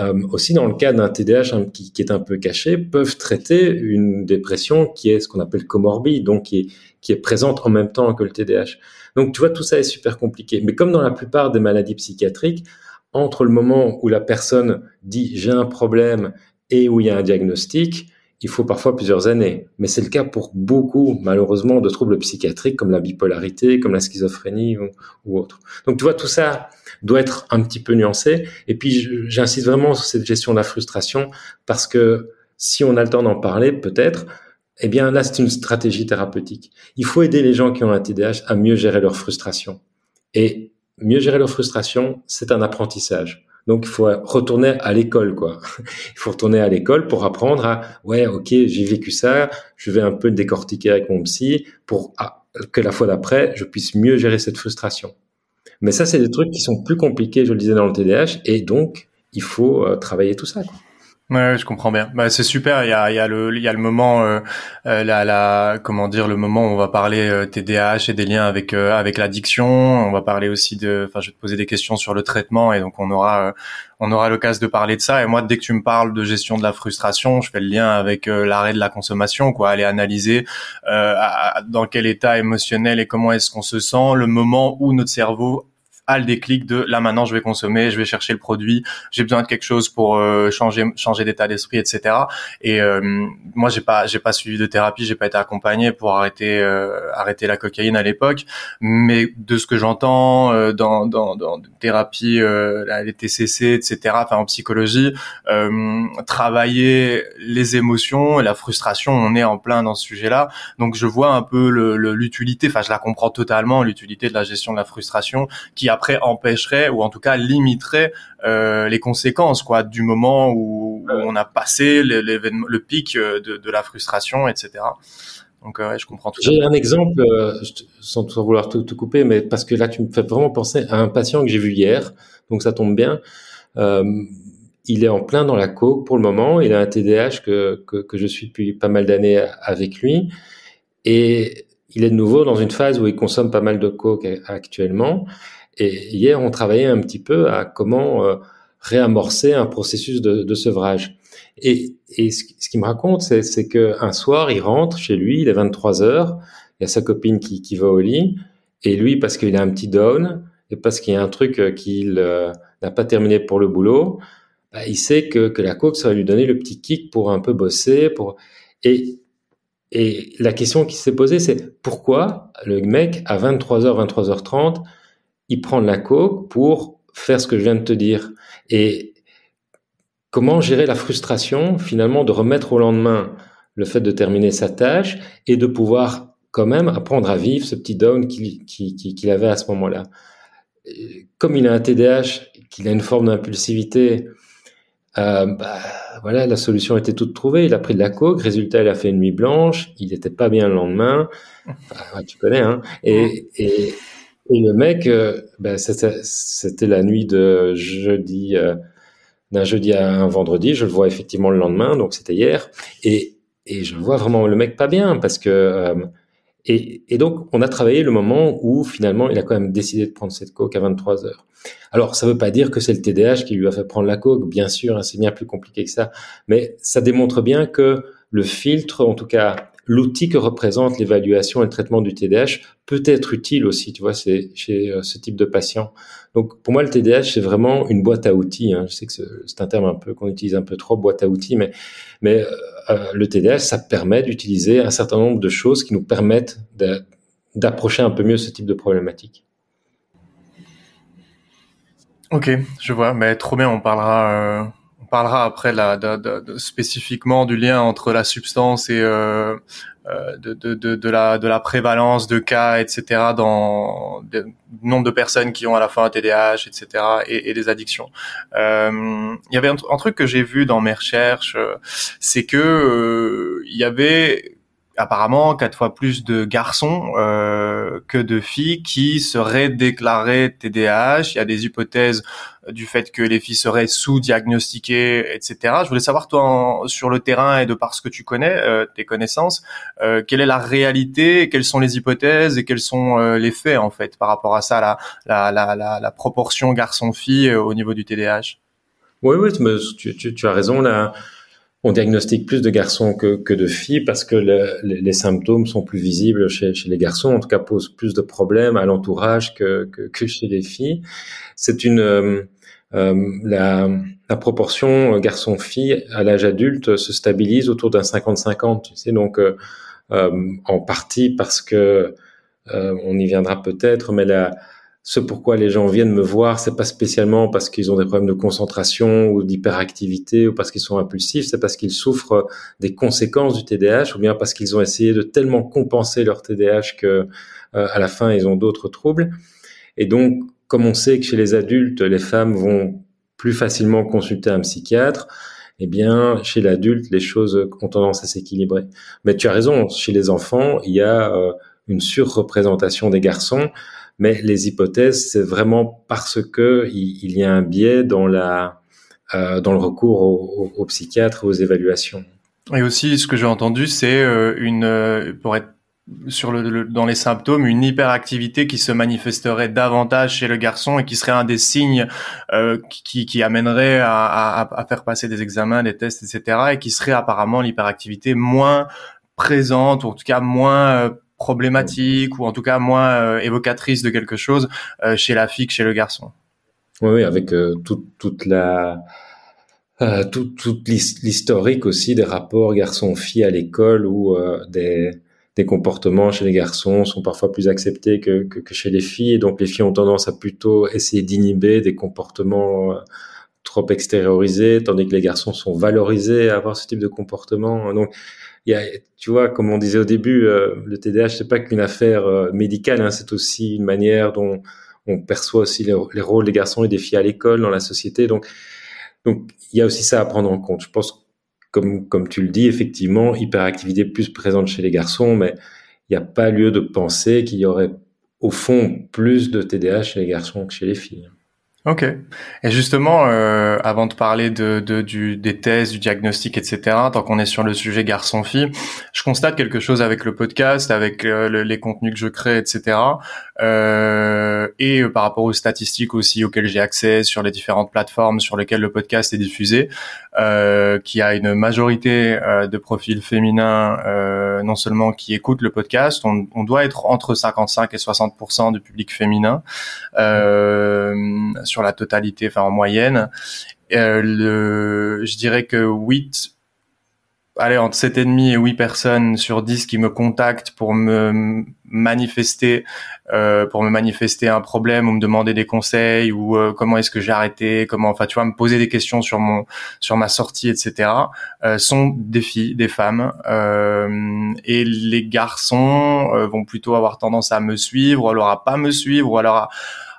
euh, aussi dans le cas d'un TDAH hein, qui, est un peu caché, peuvent traiter une dépression qui est ce qu'on appelle comorbide, donc qui est, présente en même temps que le TDAH. Donc tu vois, tout ça est super compliqué. Mais comme dans la plupart des maladies psychiatriques, entre le moment où la personne dit j'ai un problème et où il y a un diagnostic, il faut parfois plusieurs années. Mais c'est le cas pour beaucoup, malheureusement, de troubles psychiatriques comme la bipolarité, comme la schizophrénie ou autre. Donc tu vois, tout ça doit être un petit peu nuancé. Et puis j'insiste vraiment sur cette gestion de la frustration parce que si on a le temps d'en parler, peut-être, eh bien là, c'est une stratégie thérapeutique. Il faut aider les gens qui ont un TDAH à mieux gérer leur frustration. Et mieux gérer leur frustration, c'est un apprentissage. Donc il faut retourner à l'école, quoi. Il faut retourner à l'école pour apprendre à ouais, ok, j'ai vécu ça, je vais un peu décortiquer avec mon psy pour que la fois d'après, je puisse mieux gérer cette frustration. Mais ça, c'est des trucs qui sont plus compliqués, je le disais dans le TDAH, et donc il faut euh, travailler tout ça. Quoi. Ouais, je comprends bien. Bah, c'est super. Il y a, il y a le, il y a le moment, euh, euh, la, la, comment dire, le moment où on va parler euh, TDAH et des liens avec euh, avec l'addiction. On va parler aussi de, enfin, je vais te poser des questions sur le traitement et donc on aura, on aura l'occasion de parler de ça. Et moi, dès que tu me parles de gestion de la frustration, je fais le lien avec l'arrêt de la consommation, quoi. Aller analyser dans quel état émotionnel et comment est-ce qu'on se sent, le moment où notre cerveau a le déclic de là maintenant je vais consommer, je vais chercher le produit, j'ai besoin de quelque chose pour euh, changer changer d'état d'esprit, etc. Et euh, moi j'ai pas j'ai pas suivi de thérapie, j'ai pas été accompagné pour arrêter euh, arrêter la cocaïne à l'époque, mais de ce que j'entends dans dans dans thérapie les TCC, etc. Enfin en psychologie, travailler les émotions et la frustration, on est en plein dans ce sujet-là. Donc je vois un peu l'utilité, enfin je la comprends totalement l'utilité de la gestion de la frustration qui après empêcherait ou en tout cas limiterait euh, les conséquences quoi du moment où, on a passé l'événement, le pic euh, de, la frustration, etc. Donc euh, je comprends tout. J'ai un exemple, sans, vouloir te, couper, mais parce que là tu me fais vraiment penser à un patient que j'ai vu hier, donc ça tombe bien. il est en plein dans la coke pour le moment. Il a un TDAH que, que, que je suis depuis pas mal d'années avec lui. Et il est de nouveau dans une phase où il consomme pas mal de coke actuellement. Et hier, on travaillait un petit peu à comment euh, réamorcer un processus de, sevrage. Et, ce, ce qu'il me raconte, c'est qu'un soir, il rentre chez lui, il est 23 heures, il y a sa copine qui, va au lit, et lui, parce qu'il a un petit down, et parce qu'il y a un truc euh, qu'il euh, n'a pas terminé pour le boulot, bah, il sait que, la coke, ça va lui donner le petit kick pour un peu bosser. Et, et la question qui s'est posée, c'est pourquoi le mec, à 23h, 23h30, il prend de la coke pour faire ce que je viens de te dire. Et comment gérer la frustration, finalement, de remettre au lendemain le fait de terminer sa tâche et de pouvoir quand même apprendre à vivre ce petit down qu'il avait à ce moment-là. Comme il a un TDAH, qu'il a une forme d'impulsivité, euh, bah, voilà, la solution était toute trouvée. Il a pris de la coke, résultat, il a fait une nuit blanche, il n'était pas bien le lendemain. tu connais, hein. Et le mec, euh, bah, c'était la nuit de jeudi, euh, d'un jeudi à un vendredi. Je le vois effectivement le lendemain, donc c'était hier. Et, et je vois vraiment le mec pas bien parce que euh, et, et, donc, on a travaillé le moment où finalement, il a quand même décidé de prendre cette coke à 23 heures. Alors, ça ne veut pas dire que c'est le TDAH qui lui a fait prendre la coke, bien sûr, hein, c'est bien plus compliqué que ça, mais ça démontre bien que le filtre, en tout cas l'outil que représente l'évaluation et le traitement du TDAH peut être utile aussi, tu vois, c'est chez euh, ce type de patient. Donc pour moi, le TDAH c'est vraiment une boîte à outils. Hein. Je sais que c'est un terme un peu qu'on utilise un peu trop, boîte à outils, mais mais euh, euh le TDAH ça permet d'utiliser un certain nombre de choses qui nous permettent d'approcher un peu mieux ce type de problématique. Ok, je vois, mais trop bien, on parlera. Parlera après la, de, de, spécifiquement du lien entre la substance et euh, euh de, de, la, de la prévalence de cas, etc. dans le nombre de personnes qui ont à la fois un TDAH, etc. et, et des addictions. Euh, il y avait un, un truc que j'ai vu dans mes recherches, euh, c'est que euh, il y avait apparemment quatre fois plus de garçons euh, que de filles qui seraient déclarés TDAH. Il y a des hypothèses du fait que les filles seraient sous-diagnostiquées, etc. Je voulais savoir toi sur le terrain et de par ce que tu connais, euh, tes connaissances, euh, quelle est la réalité, quelles sont les hypothèses et quels sont euh, les faits en fait par rapport à ça, la, la, la, la, la proportion garçon-fille au niveau du TDAH. Oui, oui, tu, tu, tu as raison là on diagnostique plus de garçons que, que de filles parce que le, les, symptômes sont plus visibles chez, chez, les garçons, en tout cas posent plus de problèmes à l'entourage que, que, que, chez les filles. C'est une euh, euh la, la, proportion garçon-fille à l'âge adulte se stabilise autour d'un 50-50, tu sais, donc euh, euh, en partie parce que on y viendra peut-être, mais la ce pourquoi les gens viennent me voir, c'est pas spécialement parce qu'ils ont des problèmes de concentration ou d'hyperactivité ou parce qu'ils sont impulsifs, c'est parce qu'ils souffrent des conséquences du TDAH ou bien parce qu'ils ont essayé de tellement compenser leur TDAH que euh, à la fin ils ont d'autres troubles. Et donc, comme on sait que chez les adultes, les femmes vont plus facilement consulter un psychiatre, eh bien, chez l'adulte, les choses ont tendance à s'équilibrer. Mais tu as raison, chez les enfants, il y a euh, une surreprésentation des garçons. Mais les hypothèses, c'est vraiment parce que il, y a un biais dans la euh, dans le recours aux au, psychiatres, aux évaluations. Et aussi, ce que j'ai entendu, c'est euh, une euh, pour être sur le, dans les symptômes une hyperactivité qui se manifesterait davantage chez le garçon et qui serait un des signes euh, qui, qui amènerait à, à, à, faire passer des examens, des tests, etc. et qui serait apparemment l'hyperactivité moins présente ou en tout cas moins problématique ou en tout cas moins euh, évocatrice de quelque chose euh, chez la fille que chez le garçon. Oui, oui avec euh, toute la toute l'historique aussi des rapports garçon-fille à l'école où des, des comportements chez les garçons sont parfois plus acceptés que, que, que, chez les filles. Et donc les filles ont tendance à plutôt essayer d'inhiber des comportements trop extériorisés, tandis que les garçons sont valorisés à avoir ce type de comportement. Donc tu vois, comme on disait au début, euh, le TDAH c'est pas qu'une affaire euh, médicale, hein, c'est aussi une manière dont on perçoit aussi les, rôles des garçons et des filles à l'école, dans la société. Donc, donc il y a aussi ça à prendre en compte. Je pense, comme comme tu le dis, effectivement, hyperactivité plus présente chez les garçons, mais il n'y a pas lieu de penser qu'il y aurait au fond plus de TDAH chez les garçons que chez les filles. Ok. Et justement, euh, avant de parler de, de, du, des thèses, du diagnostic, etc., tant qu'on est sur le sujet garçon-fille, je constate quelque chose avec le podcast, avec euh, les contenus que je crée, etc. Euh, et euh, par rapport aux statistiques aussi auxquelles j'ai accès sur les différentes plateformes sur lesquelles le podcast est diffusé, euh, qui a une majorité de profils féminins, non seulement qui écoutent le podcast, on, on, doit être entre 55 et 60% du public féminin. Sur la totalité, enfin en moyenne. Euh, je dirais que 8 allez, entre 7,5 et 8 personnes sur 10 qui me contactent pour me manifester, euh, pour me manifester un problème ou me demander des conseils ou euh, comment est-ce que j'ai arrêté, comment, enfin, tu vois, me poser des questions sur mon, sur ma sortie, etc., sont des filles, des femmes, et les garçons vont plutôt avoir tendance à me suivre, ou alors à pas me suivre, ou alors à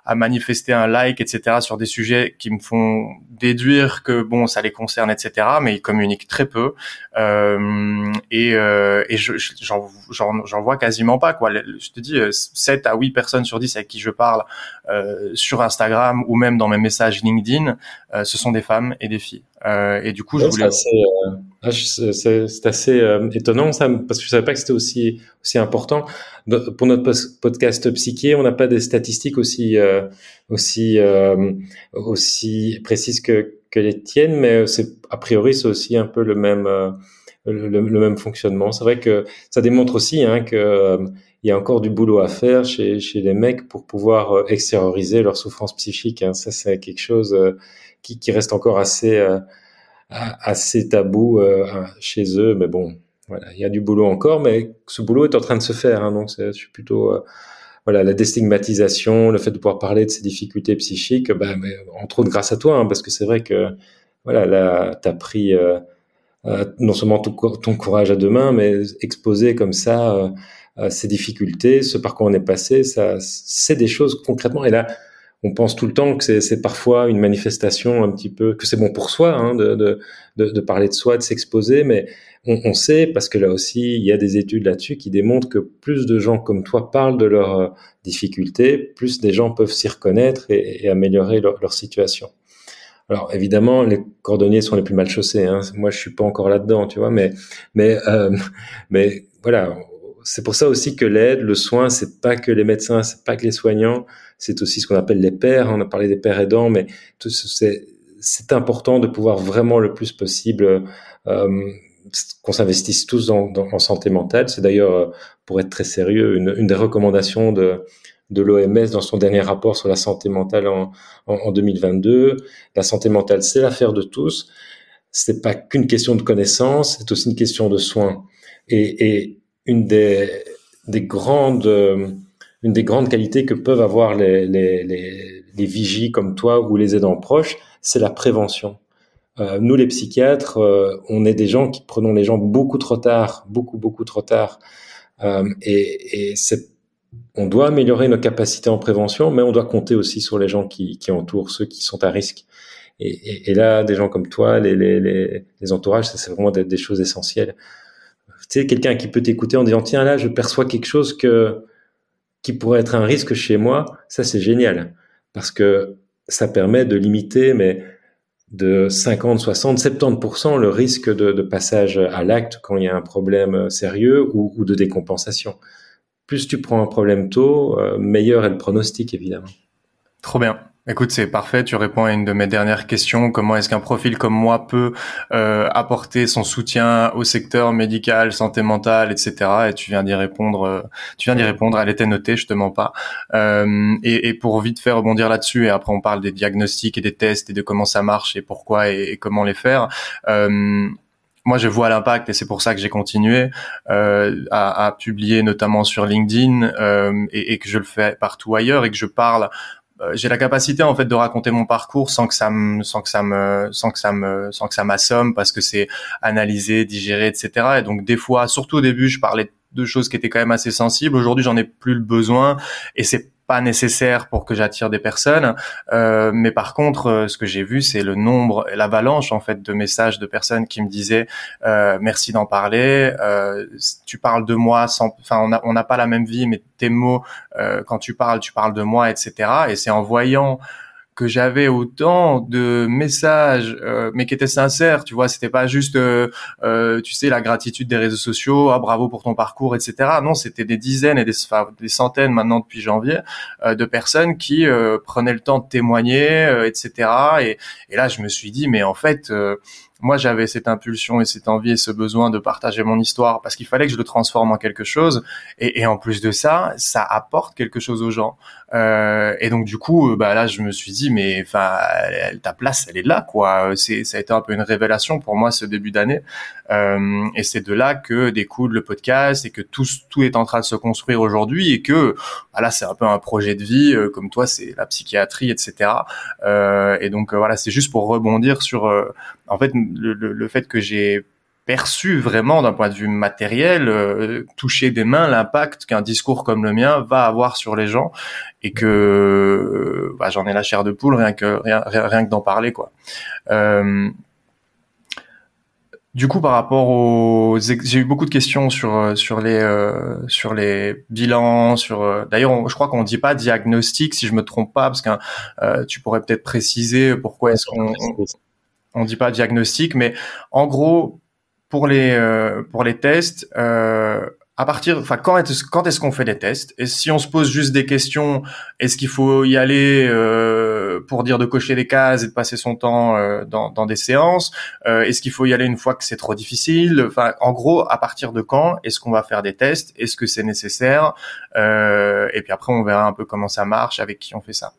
à manifester un like, etc. sur des sujets qui me font déduire que bon, ça les concerne, etc. Mais ils communiquent très peu euh, et, euh, et j'en vois quasiment pas quoi. Je te dis 7 euh, à 8 personnes sur 10 avec qui je parle euh, sur Instagram ou même dans mes messages LinkedIn, ce sont des femmes et des filles. Et du coup, je voulais. C'est assez, étonnant ça, parce que je savais pas que c'était aussi aussi important. Pour notre podcast psyché, on n'a pas des statistiques aussi aussi aussi précises que que les tiennes, mais c'est a priori c'est aussi un peu le même le, le, même fonctionnement. C'est vrai que ça démontre aussi hein, que il y a encore du boulot à faire chez, les mecs pour pouvoir euh, extérioriser leur souffrance psychique. Hein. Ça, c'est quelque chose euh, qui, reste encore assez, euh, assez tabou chez eux. Mais bon, voilà, il y a du boulot encore, mais ce boulot est en train de se faire. Hein, donc, je suis plutôt voilà la déstigmatisation, le fait de pouvoir parler de ces difficultés psychiques, bah, mais, entre autres grâce à toi, hein, parce que c'est vrai que voilà, là, t'as pris non seulement ton, ton, courage à deux mains, mais exposé comme ça euh, ces difficultés, ce par quoi on est passé, ça, c'est des choses concrètement. Et là, on pense tout le temps que c'est parfois une manifestation un petit peu que c'est bon pour soi hein, de, de, de, parler de soi, de s'exposer, mais on, on, sait parce que là aussi il y a des études là-dessus qui démontrent que plus de gens comme toi parlent de leurs euh, difficultés, plus des gens peuvent s'y reconnaître et, et améliorer leur, leur, situation. Alors évidemment, les cordonniers sont les plus mal chaussés. Hein. Moi, je suis pas encore là-dedans, tu vois, mais mais euh, mais voilà, c'est pour ça aussi que l'aide, le soin, c'est pas que les médecins, c'est pas que les soignants, c'est aussi ce qu'on appelle les pères. On a parlé des pères aidants, mais c'est important de pouvoir vraiment le plus possible euh, qu'on s'investisse tous en santé mentale. C'est d'ailleurs, euh, pour être très sérieux, une, des recommandations de, l'OMS dans son dernier rapport sur la santé mentale en, en, en 2022. La santé mentale, c'est l'affaire de tous. C'est pas qu'une question de connaissance, c'est aussi une question de soins. Et, une des, des grandes, euh, une des grandes qualités que peuvent avoir les, les, les, vigies comme toi ou les aidants proches, c'est la prévention. Euh, nous, les psychiatres, euh, on est des gens qui prenons les gens beaucoup trop tard, beaucoup, beaucoup trop tard. Et et on doit améliorer nos capacités en prévention, mais on doit compter aussi sur les gens qui, entourent, ceux qui sont à risque. Et, et, là, des gens comme toi, les, les, les, les entourages, c'est vraiment des, choses essentielles tu sais, quelqu'un qui peut t'écouter en disant, tiens, là, je perçois quelque chose que, qui pourrait être un risque chez moi, ça, c'est génial. Parce que ça permet de limiter, mais de 50, 60, 70% le risque de, de passage à l'acte quand il y a un problème sérieux ou, ou, de décompensation. Plus tu prends un problème tôt, euh, meilleur est le pronostic, évidemment. Trop bien. Écoute, c'est parfait. Tu réponds à une de mes dernières questions. Comment est-ce qu'un profil comme moi peut euh, apporter son soutien au secteur médical, santé mentale, etc. Et tu viens d'y répondre. Euh, tu viens d'y répondre. Elle était notée. Je te mens pas. Euh, et, et, pour vite faire rebondir là-dessus, et après on parle des diagnostics et des tests et de comment ça marche et pourquoi et, comment les faire. Euh, moi, je vois l'impact et c'est pour ça que j'ai continué euh, à, à, publier notamment sur LinkedIn euh, et, et, que je le fais partout ailleurs et que je parle j'ai la capacité en fait de raconter mon parcours sans que ça me sans que ça me sans que ça me sans que ça m'assomme parce que c'est analysé, digéré, etc. Et donc des fois, surtout au début, je parlais de choses qui étaient quand même assez sensibles. Aujourd'hui, j'en ai plus le besoin et c'est pas nécessaire pour que j'attire des personnes. Euh, mais par contre, euh, ce que j'ai vu, c'est le nombre, l'avalanche en fait de messages de personnes qui me disaient euh, merci d'en parler. Tu parles de moi sans, enfin on n'a on pas la même vie, mais tes mots quand tu parles, tu parles de moi, etc. Et c'est en voyant que j'avais autant de messages, euh, mais qui étaient sincères. Tu vois, c'était pas juste, euh, euh, tu sais, la gratitude des réseaux sociaux, ah bravo pour ton parcours, etc. Non, c'était des dizaines et des, centaines maintenant depuis janvier de personnes qui prenaient le temps de témoigner, etc. Et, et, là, je me suis dit, mais en fait moi j'avais cette impulsion et cette envie et ce besoin de partager mon histoire parce qu'il fallait que je le transforme en quelque chose et, et, en plus de ça ça apporte quelque chose aux gens euh, et donc du coup bah là je me suis dit mais enfin ta place elle est là quoi. C'est ça a été un peu une révélation pour moi ce début d'année. Euh, et c'est de là que découle le podcast et que tout tout est en train de se construire aujourd'hui et que bah là c'est un peu un projet de vie euh, comme toi c'est la psychiatrie etc euh, et donc voilà c'est juste pour rebondir sur en fait, le, fait que j'ai perçu vraiment d'un point de vue matériel, euh, toucher des mains l'impact qu'un discours comme le mien va avoir sur les gens et que bah, j'en ai la chair de poule rien que rien, rien que d'en parler quoi. Euh, du coup, par rapport aux, j'ai eu beaucoup de questions sur sur les euh, sur les bilans, sur. D'ailleurs, je crois qu'on dit pas diagnostic, si je me trompe pas, parce que tu pourrais peut-être préciser pourquoi est-ce qu'on on dit pas diagnostic, mais en gros, pour les euh, pour les tests, euh, à partir, enfin quand est-ce quand est-ce qu'on fait les tests? Et si on se pose juste des questions, est-ce qu'il faut y aller euh, pour dire de cocher les cases et de passer son temps dans, dans des séances? Est-ce qu'il faut y aller une fois que c'est trop difficile? Enfin, en gros, à partir de quand est-ce qu'on va faire des tests? Est-ce que c'est nécessaire? Et puis après, on verra un peu comment ça marche, avec qui on fait ça.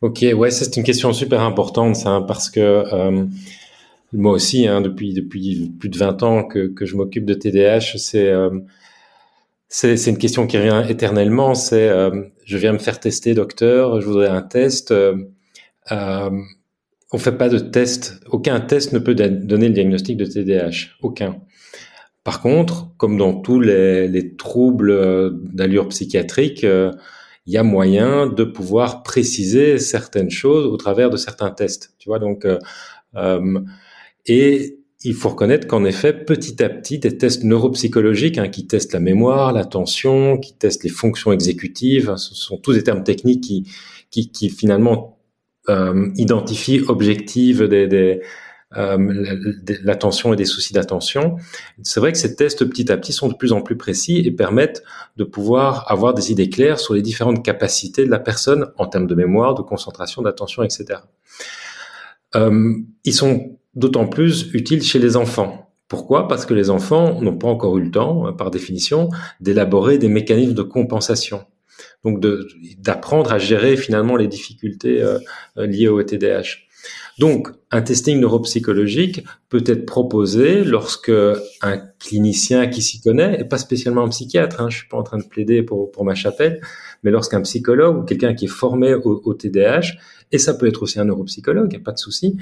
Ok, ouais, c'est une question super importante, ça, parce que euh, moi aussi, hein, depuis depuis plus de 20 ans que, que je m'occupe de TDAH, c'est euh, une question qui revient éternellement. C'est euh, je viens me faire tester, docteur, je voudrais un test. Euh, euh, on fait pas de test. Aucun test ne peut donner le diagnostic de TDAH. Aucun. Par contre, comme dans tous les, les troubles d'allure psychiatrique, il y a moyen de pouvoir préciser certaines choses au travers de certains tests. Tu vois, donc euh, euh, et il faut reconnaître qu'en effet, petit à petit, des tests neuropsychologiques hein, qui testent la mémoire, l'attention, qui testent les fonctions exécutives, ce sont tous des termes techniques qui, qui, qui finalement euh, identifient, objectives des, des, euh, l'attention et des soucis d'attention. C'est vrai que ces tests petit à petit sont de plus en plus précis et permettent de pouvoir avoir des idées claires sur les différentes capacités de la personne en termes de mémoire, de concentration, d'attention, etc. Euh, ils sont d'autant plus utiles chez les enfants. Pourquoi? Parce que les enfants n'ont pas encore eu le temps, hein, par définition, d'élaborer des mécanismes de compensation. Donc d'apprendre à gérer finalement les difficultés euh, liées au TDAH. Donc, un testing neuropsychologique peut être proposé lorsque un clinicien qui s'y connaît, et pas spécialement un psychiatre, hein, je suis pas en train de plaider pour, ma chapelle, mais lorsqu'un psychologue ou quelqu'un qui est formé au, TDAH, et ça peut être aussi un neuropsychologue, a pas de souci,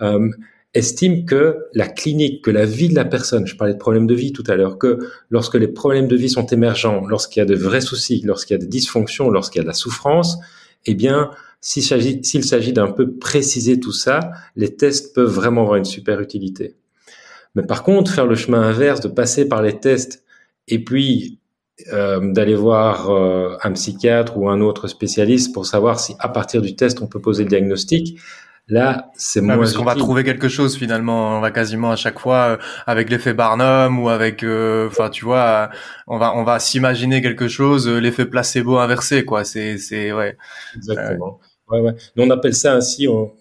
euh, estime que la clinique, que la vie de la personne, je parlais de problèmes de vie tout à l'heure, que lorsque les problèmes de vie sont émergents, lorsqu'il y a de vrais soucis, lorsqu'il y a des dysfonctions, lorsqu'il y a de la souffrance, eh bien, s'il s'agit d'un peu préciser tout ça, les tests peuvent vraiment avoir une super utilité. Mais par contre, faire le chemin inverse, de passer par les tests et puis euh, d'aller voir euh, un psychiatre ou un autre spécialiste pour savoir si à partir du test on peut poser le diagnostic, Là, c'est moins. Parce qu'on va trouver quelque chose finalement. On va quasiment à chaque fois euh, avec l'effet Barnum ou avec, euh, enfin, tu vois, on va on va s'imaginer quelque chose, euh, l'effet placebo inversé, quoi. C'est c'est ouais. Exactement. ouais ouais. Nous, on appelle ça ainsi. On,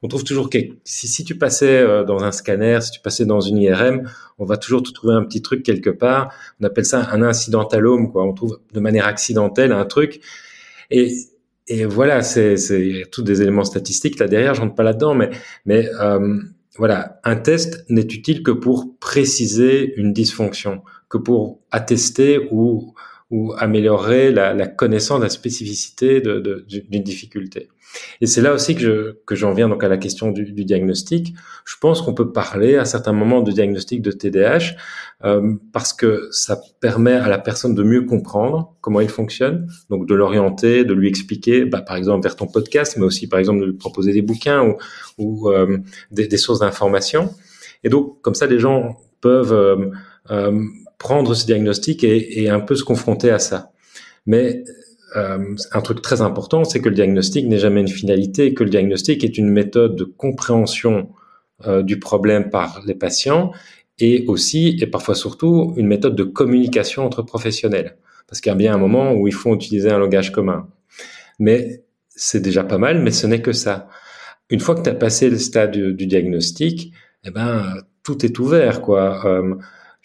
on trouve toujours que si, si tu passais dans un scanner, si tu passais dans une IRM, on va toujours te trouver un petit truc quelque part. On appelle ça un incidentalome, quoi. On trouve de manière accidentelle un truc. Et et voilà, c'est tous des éléments statistiques là derrière. Je rentre pas là-dedans, mais mais euh, voilà, un test n'est utile que pour préciser une dysfonction, que pour attester ou ou améliorer la, la connaissance, la spécificité d'une de, d'une difficulté. Et c'est là aussi que je que j'en viens donc à la question du, du diagnostic. Je pense qu'on peut parler à certains moments de diagnostic de TDAH euh, parce que ça permet à la personne de mieux comprendre comment il fonctionne, donc de l'orienter, de lui expliquer, bah, par exemple vers ton podcast, mais aussi par exemple de lui proposer des bouquins ou, ou euh, des, des, sources d'information. Et donc comme ça, les gens peuvent euh, euh prendre ce diagnostic et, et, un peu se confronter à ça. Mais euh, un truc très important, c'est que le diagnostic n'est jamais une finalité, que le diagnostic est une méthode de compréhension euh, du problème par les patients et aussi, et parfois surtout, une méthode de communication entre professionnels. Parce qu'il y a bien un moment où il faut utiliser un langage commun. Mais c'est déjà pas mal, mais ce n'est que ça. Une fois que tu as passé le stade du, diagnostic, eh ben, tout est ouvert, quoi. Euh,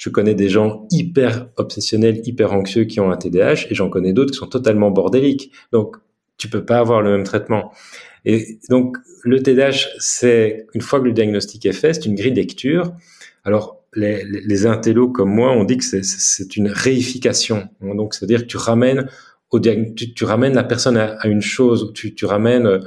je connais des gens hyper obsessionnels, hyper anxieux qui ont un TDAH et j'en connais d'autres qui sont totalement bordéliques. Donc, tu peux pas avoir le même traitement. Et donc, le TDAH, c'est, une fois que le diagnostic est fait, c'est une grille de lecture. Alors, les, les, intellos comme moi, on dit que c'est une réification. Donc, c'est-à-dire que tu ramènes au tu, tu, ramènes la personne à, une chose, tu, tu ramènes euh,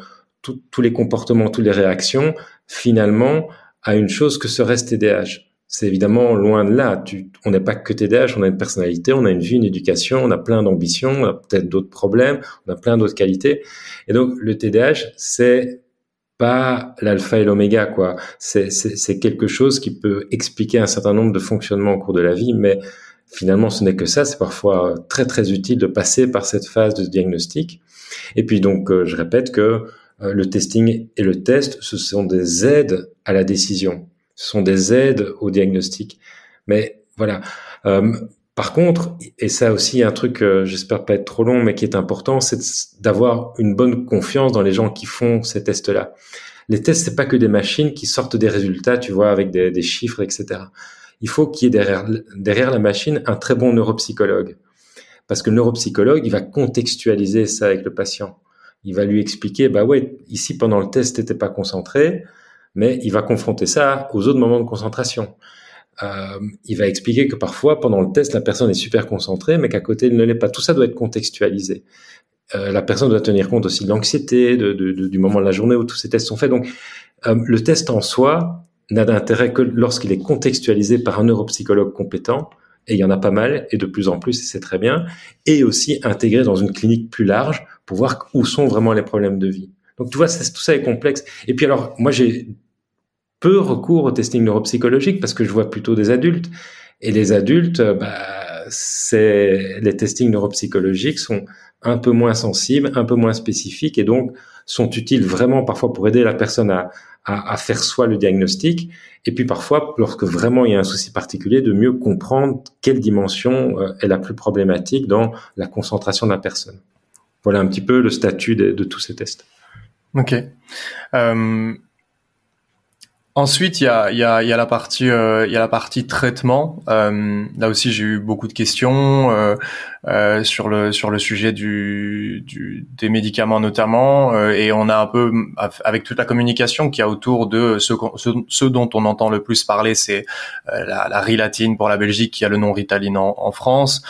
tous les comportements, toutes les réactions, finalement, à une chose que serait ce TDAH c'est évidemment loin de là. on n'est pas que TDAH, on a une personnalité, on a une vie, une éducation, on a plein d'ambitions, on a peut-être d'autres problèmes, on a plein d'autres qualités. Et donc le TDAH, c'est pas l'alpha et l'oméga, quoi. C'est, c'est, quelque chose qui peut expliquer un certain nombre de fonctionnements au cours de la vie, mais finalement ce n'est que ça. C'est parfois très très utile de passer par cette phase de diagnostic. Et puis donc euh, je répète que euh, le testing et le test, ce sont des aides à la décision ce sont des aides au diagnostic. Mais voilà. Euh, par contre, et ça aussi un truc, euh, j'espère pas être trop long, mais qui est important, c'est d'avoir une bonne confiance dans les gens qui font ces tests-là. Les tests, c'est pas que des machines qui sortent des résultats, tu vois, avec des, des chiffres, etc. Il faut qu'il y ait derrière, derrière la machine un très bon neuropsychologue. Parce que le neuropsychologue, il va contextualiser ça avec le patient. Il va lui expliquer, bah ouais, ici pendant le test, t'étais pas concentré, mais il va confronter ça aux autres moments de concentration. Euh, il va expliquer que parfois, pendant le test, la personne est super concentrée, mais qu'à côté, elle ne l'est pas. Tout ça doit être contextualisé. Euh, la personne doit tenir compte aussi de l'anxiété, de, du moment de la journée où tous ces tests sont faits. Donc, euh, le test en soi n'a d'intérêt que lorsqu'il est contextualisé par un neuropsychologue compétent, et il y en a pas mal, et de plus en plus, et c'est très bien, et aussi intégré dans une clinique plus large pour voir où sont vraiment les problèmes de vie. Donc tu vois, tout ça est complexe. Et puis alors, moi j'ai peu recours au testing neuropsychologique parce que je vois plutôt des adultes. Et les adultes, euh, bah, c'est les testings neuropsychologiques sont un peu moins sensibles, un peu moins spécifiques et donc sont utiles vraiment parfois pour aider la personne à, à, à, faire soi le diagnostic et puis parfois lorsque vraiment il y a un souci particulier de mieux comprendre quelle dimension euh, est la plus problématique dans la concentration de la personne. Voilà un petit peu le statut de, tous ces tests. Ok. Euh, Ensuite, il y a, y, a, y a la partie, euh, il y a la partie traitement. Euh, là aussi, j'ai eu beaucoup de questions euh, euh, sur le sur le sujet du, du des médicaments notamment, euh, et on a un peu avec toute la communication qu'il y a autour de ce, ce, dont on entend le plus parler, c'est la, la rilatine pour la Belgique, qui a le nom Ritaline en, en France,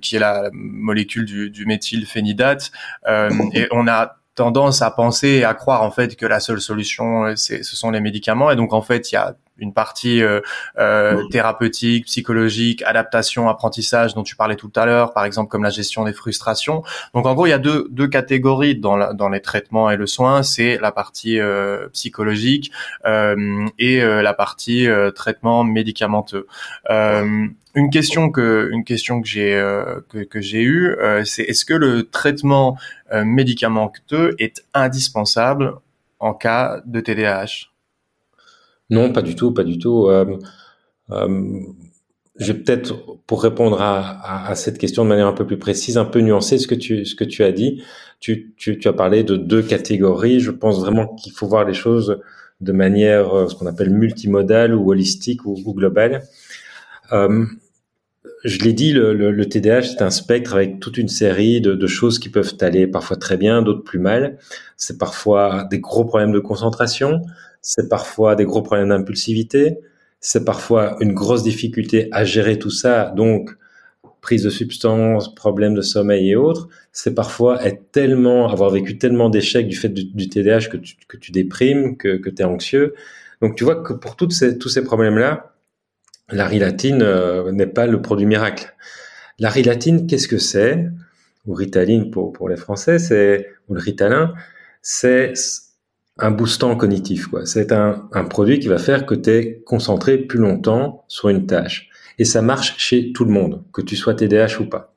qui est la molécule du, du méthylphénidate, et on a tendance à penser et à croire en fait que la seule solution euh, ce sont les médicaments. Et donc en fait il y a une partie euh, euh, thérapeutique, psychologique, adaptation, apprentissage dont tu parlais tout à l'heure, par exemple comme la gestion des frustrations. Donc en gros, il y a deux, deux catégories dans, la, dans les traitements et le soin, c'est la partie euh, psychologique euh, et euh, la partie traitement médicamenteux. une question que une question que j'ai que, que j'ai eue, c'est est-ce que le traitement médicamenteux est indispensable en cas de TDAH non, pas du tout, pas du tout. Euh, euh, je vais peut-être, pour répondre à, cette question de manière un peu plus précise, un peu nuancer ce que tu, ce que tu as dit. Tu, as parlé de deux catégories. Je pense vraiment qu'il faut voir les choses de manière, euh, ce qu'on appelle multimodale ou holistique ou, globale. Euh, je l'ai dit, le, le, TDAH, c'est un spectre avec toute une série de, choses qui peuvent aller parfois très bien, d'autres plus mal. C'est parfois des gros problèmes de concentration, c'est parfois des gros problèmes d'impulsivité, c'est parfois une grosse difficulté à gérer tout ça, donc prise de substances, problèmes de sommeil et autres, c'est parfois être tellement, avoir vécu tellement d'échecs du fait du, TDAH que tu, déprimes, que, tu es anxieux. Donc tu vois que pour tous ces problèmes-là, la rilatine euh, n'est pas le produit miracle. La rilatine, qu'est-ce que c'est? Ou ritaline pour, pour les Français, c'est ou le ritalin, c'est un boostant cognitif. Quoi. C'est un, produit qui va faire que tu es concentré plus longtemps sur une tâche. Et ça marche chez tout le monde, que tu sois TDAH ou pas.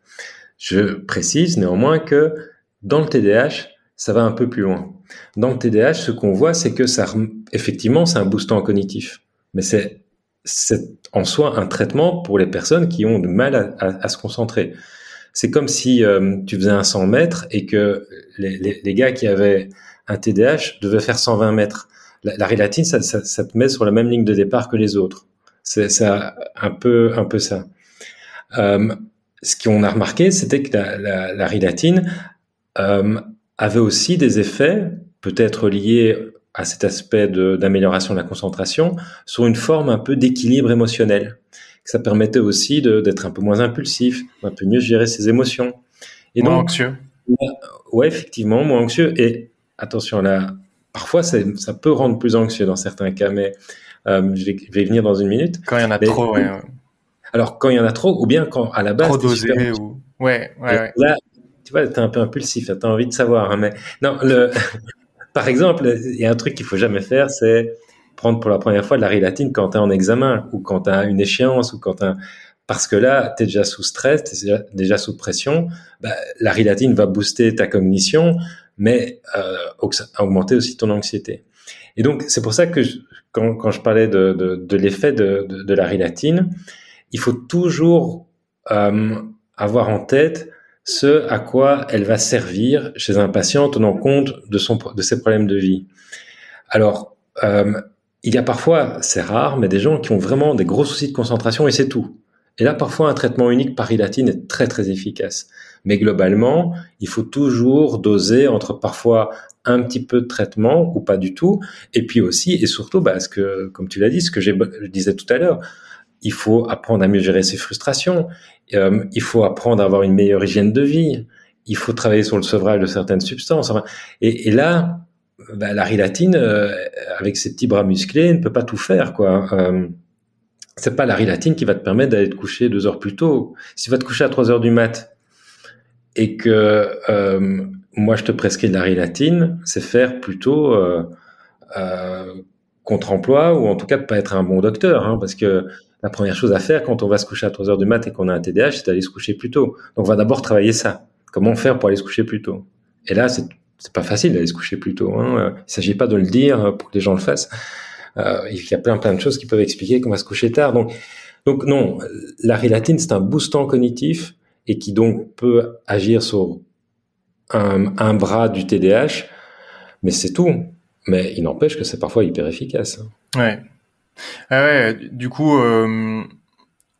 Je précise néanmoins que dans le TDAH, ça va un peu plus loin. Dans le TDAH, ce qu'on voit, c'est que ça, effectivement, c'est un boostant cognitif, mais c'est en soi un traitement pour les personnes qui ont du mal à, se concentrer. C'est comme si euh, tu faisais un 100 mètres et que les, gars qui avaient un TDAH devaient faire 120 mètres. La, la rélatine, ça, ça, ça, te met sur la même ligne de départ que les autres. C'est ça, un peu, un peu ça. Euh, ce qu'on a remarqué, c'était que la, la, la rilatine euh, avait aussi des effets, peut-être liés à cet aspect d'amélioration de, la concentration, sur une forme un peu d'équilibre émotionnel. Ça permettait aussi d'être un peu moins impulsif, un peu mieux gérer ses émotions. Et moins anxieux. Ouais, effectivement, moins anxieux. Et attention là, parfois ça peut rendre plus anxieux dans certains cas, mais euh, je, vais, je, vais, venir dans une minute. Quand il y en a trop, ouais. Alors quand il y en a trop, ou bien quand à la base. Trop dosé ou. Ouais, ouais, ouais. Là, tu vois, t'es un peu impulsif, t'as envie de savoir, hein, mais non, le. Par exemple, il y a un truc qu'il faut jamais faire, c'est prendre pour la première fois de la rilatine quand tu es en examen ou quand tu as une échéance ou quand un parce que là, tu es déjà sous stress, tu es déjà, sous pression, bah, la rilatine va booster ta cognition, mais euh, augmenter aussi ton anxiété. Et donc, c'est pour ça que quand, quand, je parlais de, de, de l'effet de, de, la rilatine, il faut toujours euh, avoir en tête ce à quoi elle va servir chez un patient tenant compte de, son, de ses problèmes de vie. Alors, euh, il y a parfois, c'est rare, mais des gens qui ont vraiment des gros soucis de concentration et c'est tout. Et là, parfois, un traitement unique par ilatine est très très efficace. Mais globalement, il faut toujours doser entre parfois un petit peu de traitement ou pas du tout, et puis aussi et surtout, bah, que, comme tu l'as dit, ce que je disais tout à l'heure, il faut apprendre à mieux gérer ses frustrations, euh, il faut apprendre à avoir une meilleure hygiène de vie, il faut travailler sur le sevrage de certaines substances. Et, là, bah, la rilatine, euh, avec ses petits bras musclés, ne peut pas tout faire, quoi. Euh, c'est pas la rilatine qui va te permettre d'aller te coucher deux heures plus tôt. Si tu vas te coucher à trois heures du mat et que euh, moi je te prescris de la rilatine, c'est faire plutôt euh, euh, contre-emploi ou en tout cas de pas être un bon docteur, hein, parce que la première chose à faire quand on va se coucher à 3 heures du mat et qu'on a un TDAH, c'est d'aller se coucher plus tôt. Donc on va d'abord travailler ça. Comment faire pour aller se coucher plus tôt? Et là, c'est c'est pas facile d'aller se coucher plus tôt. Hein. Il s'agit pas de le dire pour que les gens le fassent. Euh, il y a plein plein de choses qui peuvent expliquer qu'on va se coucher tard. Donc donc non, la rilatine c'est un boostant cognitif et qui donc peut agir sur un, bras du TDAH, mais c'est tout. Mais il n'empêche que c'est parfois hyper efficace. Ouais. Ah ouais, du coup, euh,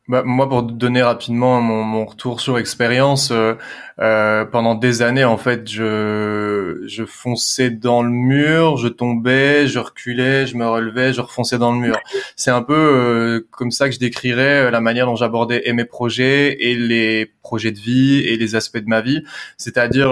bah, moi, pour donner rapidement mon, mon retour sur expérience, euh, euh, pendant des années, en fait, je, je fonçais dans le mur, je tombais, je reculais, je me relevais, je refonçais dans le mur. C'est un peu euh, comme ça que je décrirais la manière dont j'abordais mes projets et les projets de vie et les aspects de ma vie, c'est-à-dire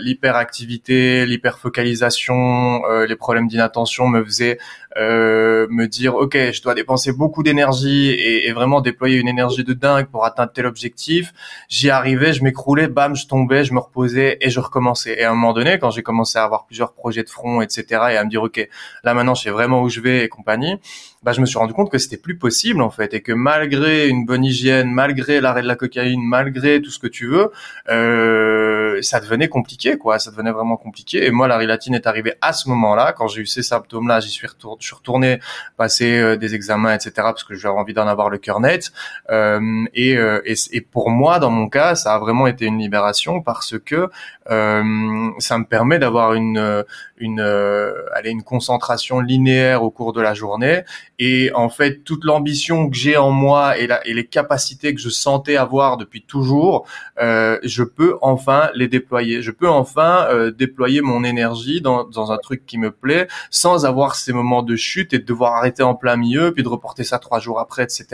l'hyperactivité, l'hyperfocalisation, les problèmes d'inattention me faisaient me dire ok je dois dépenser beaucoup d'énergie et, et, vraiment déployer une énergie de dingue pour atteindre tel objectif j'y arrivais je m'écroulais bam, je tombais, je me reposais et je recommençais. Et à un moment donné, quand j'ai commencé à avoir plusieurs projets de front, etc., et à me dire, OK, là maintenant, je sais vraiment où je vais et compagnie, bah, je me suis rendu compte que c'était plus possible, en fait, et que malgré une bonne hygiène, malgré l'arrêt de la cocaïne, malgré tout ce que tu veux, euh, ça devenait compliqué, quoi. Ça devenait vraiment compliqué. Et moi, la rilatine est arrivée à ce moment-là, quand j'ai eu ces symptômes-là, j'y suis retourné, je suis retourné passer euh, des examens, etc., parce que j'avais envie d'en avoir le cœur net. Euh, et, euh, et, et, pour moi, dans mon cas, ça a vraiment été une libération parce que euh, ça me permet d'avoir une une allez, une concentration linéaire au cours de la journée et en fait toute l'ambition que j'ai en moi et, la, et les capacités que je sentais avoir depuis toujours euh, je peux enfin les déployer. Je peux enfin euh, déployer mon énergie dans, dans un truc qui me plaît sans avoir ces moments de chute et de devoir arrêter en plein milieu puis de reporter ça trois jours après etc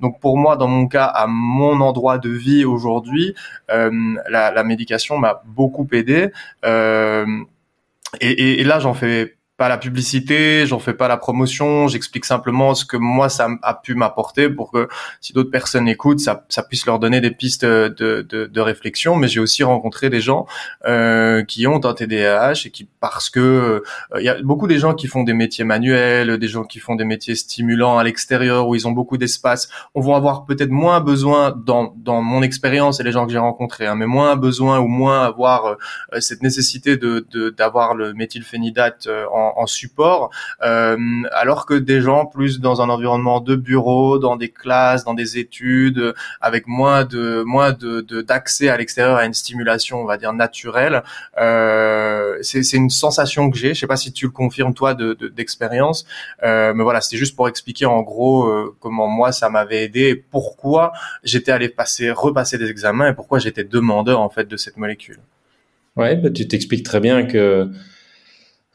donc pour moi dans mon cas à mon endroit de vie aujourd'hui euh, la, la médication m'a beaucoup aidé euh, et, et, et, là, j'en fais pas la publicité, j'en fais pas la promotion, j'explique simplement ce que moi ça a pu m'apporter pour que si d'autres personnes écoutent, ça, ça puisse leur donner des pistes de, de, de réflexion. Mais j'ai aussi rencontré des gens euh, qui ont un TDAH et qui parce que euh, il y a beaucoup des gens qui font des métiers manuels, des gens qui font des métiers stimulants à l'extérieur où ils ont beaucoup d'espace, on va avoir peut-être moins besoin dans dans mon expérience et les gens que j'ai rencontrés, hein, mais moins besoin ou moins avoir euh, cette nécessité de d'avoir le méthylphénidate euh, en en, support, euh, alors que des gens plus dans un environnement de bureau, dans des classes, dans des études, avec moins de moins de d'accès à l'extérieur à une stimulation, on va dire naturelle. Euh, c'est une sensation que j'ai. Je sais pas si tu le confirmes toi d'expérience, de, euh, mais voilà, c'est juste pour expliquer en gros comment moi ça m'avait aidé, et pourquoi j'étais allé passer repasser des examens et pourquoi j'étais demandeur en fait de cette molécule. Ouais, bah, tu t'expliques très bien que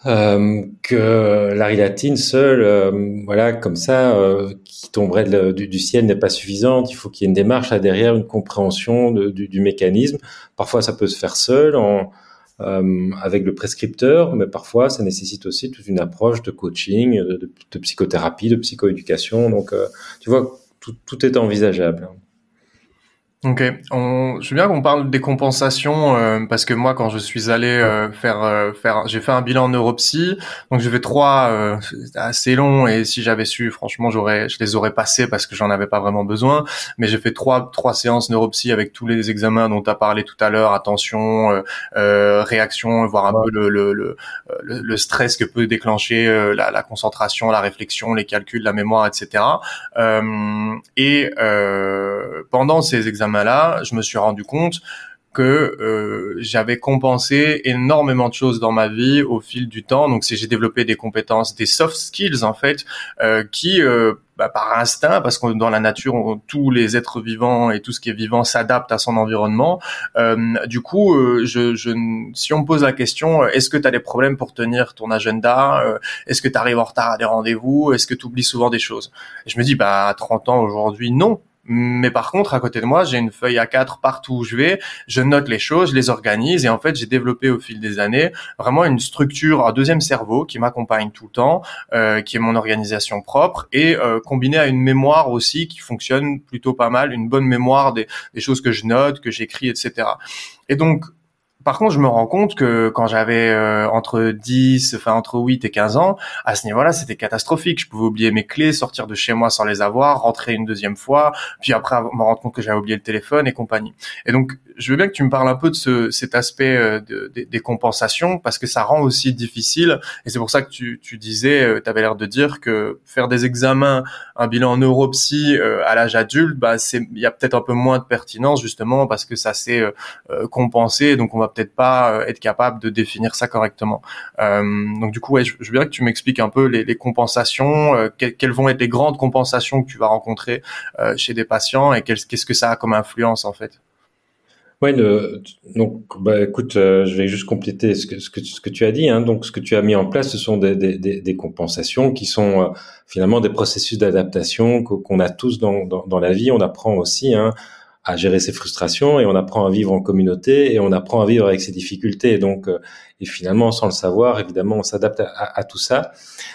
euh, que la rilatine seule, euh, voilà, comme ça, euh, qui tomberait du, ciel n'est pas suffisante. Il faut qu'il y ait une démarche là derrière, une compréhension du, du, mécanisme. Parfois, ça peut se faire seul, en, avec le prescripteur, mais parfois, ça nécessite aussi toute une approche de coaching, de, de psychothérapie, de psychoéducation. Donc, tu vois, tout, tout est envisageable. Ok, on, je veux bien qu'on parle des compensations euh, parce que moi quand je suis allé euh, faire euh, faire j'ai fait un bilan en neuropsy. Donc j'ai fait trois assez long et si j'avais su franchement j'aurais je les aurais passés parce que j'en avais pas vraiment besoin. Mais j'ai fait trois trois séances neuropsy avec tous les examens dont tu as parlé tout à l'heure. Attention réaction voir un peu le le, le le, stress que peut déclencher la, la, concentration la réflexion les calculs la mémoire etc et pendant ces examens là je me suis rendu compte que euh, j'avais compensé énormément de choses dans ma vie au fil du temps. Donc, j'ai développé des compétences, des soft skills en fait, euh, qui euh, bah, par instinct, parce que dans la nature, tous les êtres vivants et tout ce qui est vivant s'adapte à son environnement. du coup, je, je, si on me pose la question, est-ce que tu as des problèmes pour tenir ton agenda Est-ce que tu arrives en retard à des rendez-vous Est-ce que tu oublies souvent des choses? Je me dis, bah à 30 ans aujourd'hui, non mais par contre, à côté de moi, j'ai une feuille A4 partout où je vais. Je note les choses, je les organise. Et en fait, j'ai développé au fil des années vraiment une structure, un deuxième cerveau qui m'accompagne tout le temps, euh, qui est mon organisation propre et euh, combiné à une mémoire aussi qui fonctionne plutôt pas mal, une bonne mémoire des, des choses que je note, que j'écris, etc. Et donc, par contre, je me rends compte que quand j'avais euh, entre 10, enfin entre 8 et 15 ans, à ce niveau-là, c'était catastrophique. Je pouvais oublier mes clés, sortir de chez moi sans les avoir, rentrer une deuxième fois, puis après me rendre compte que j'avais oublié le téléphone et compagnie. Et donc, je veux bien que tu me parles un peu de ce, cet aspect euh, de, des compensations parce que ça rend aussi difficile. Et c'est pour ça que tu, tu disais, euh, tu avais l'air de dire que faire des examens, un bilan en neuropsy à l'âge adulte, bah c'est il y a peut-être un peu moins de pertinence justement parce que ça s'est compensé. Donc on va peut-être pas euh, être capable de définir ça correctement. Euh, donc du coup, ouais, je, veux bien que tu m'expliques un peu les, compensations, euh, quelles, vont être les grandes compensations que tu vas rencontrer chez des patients et qu'est-ce que ça a comme influence en fait. Ouais, donc bah écoute, je vais juste compléter ce que, ce que, ce que tu as dit. Hein. Donc ce que tu as mis en place, ce sont des, des, des, compensations qui sont finalement des processus d'adaptation qu'on a tous dans, dans, dans, la vie. On apprend aussi hein, à gérer ses frustrations et on apprend à vivre en communauté et on apprend à vivre avec ses difficultés. Et donc, euh, et finalement, sans le savoir, évidemment, on s'adapte à, à, tout ça.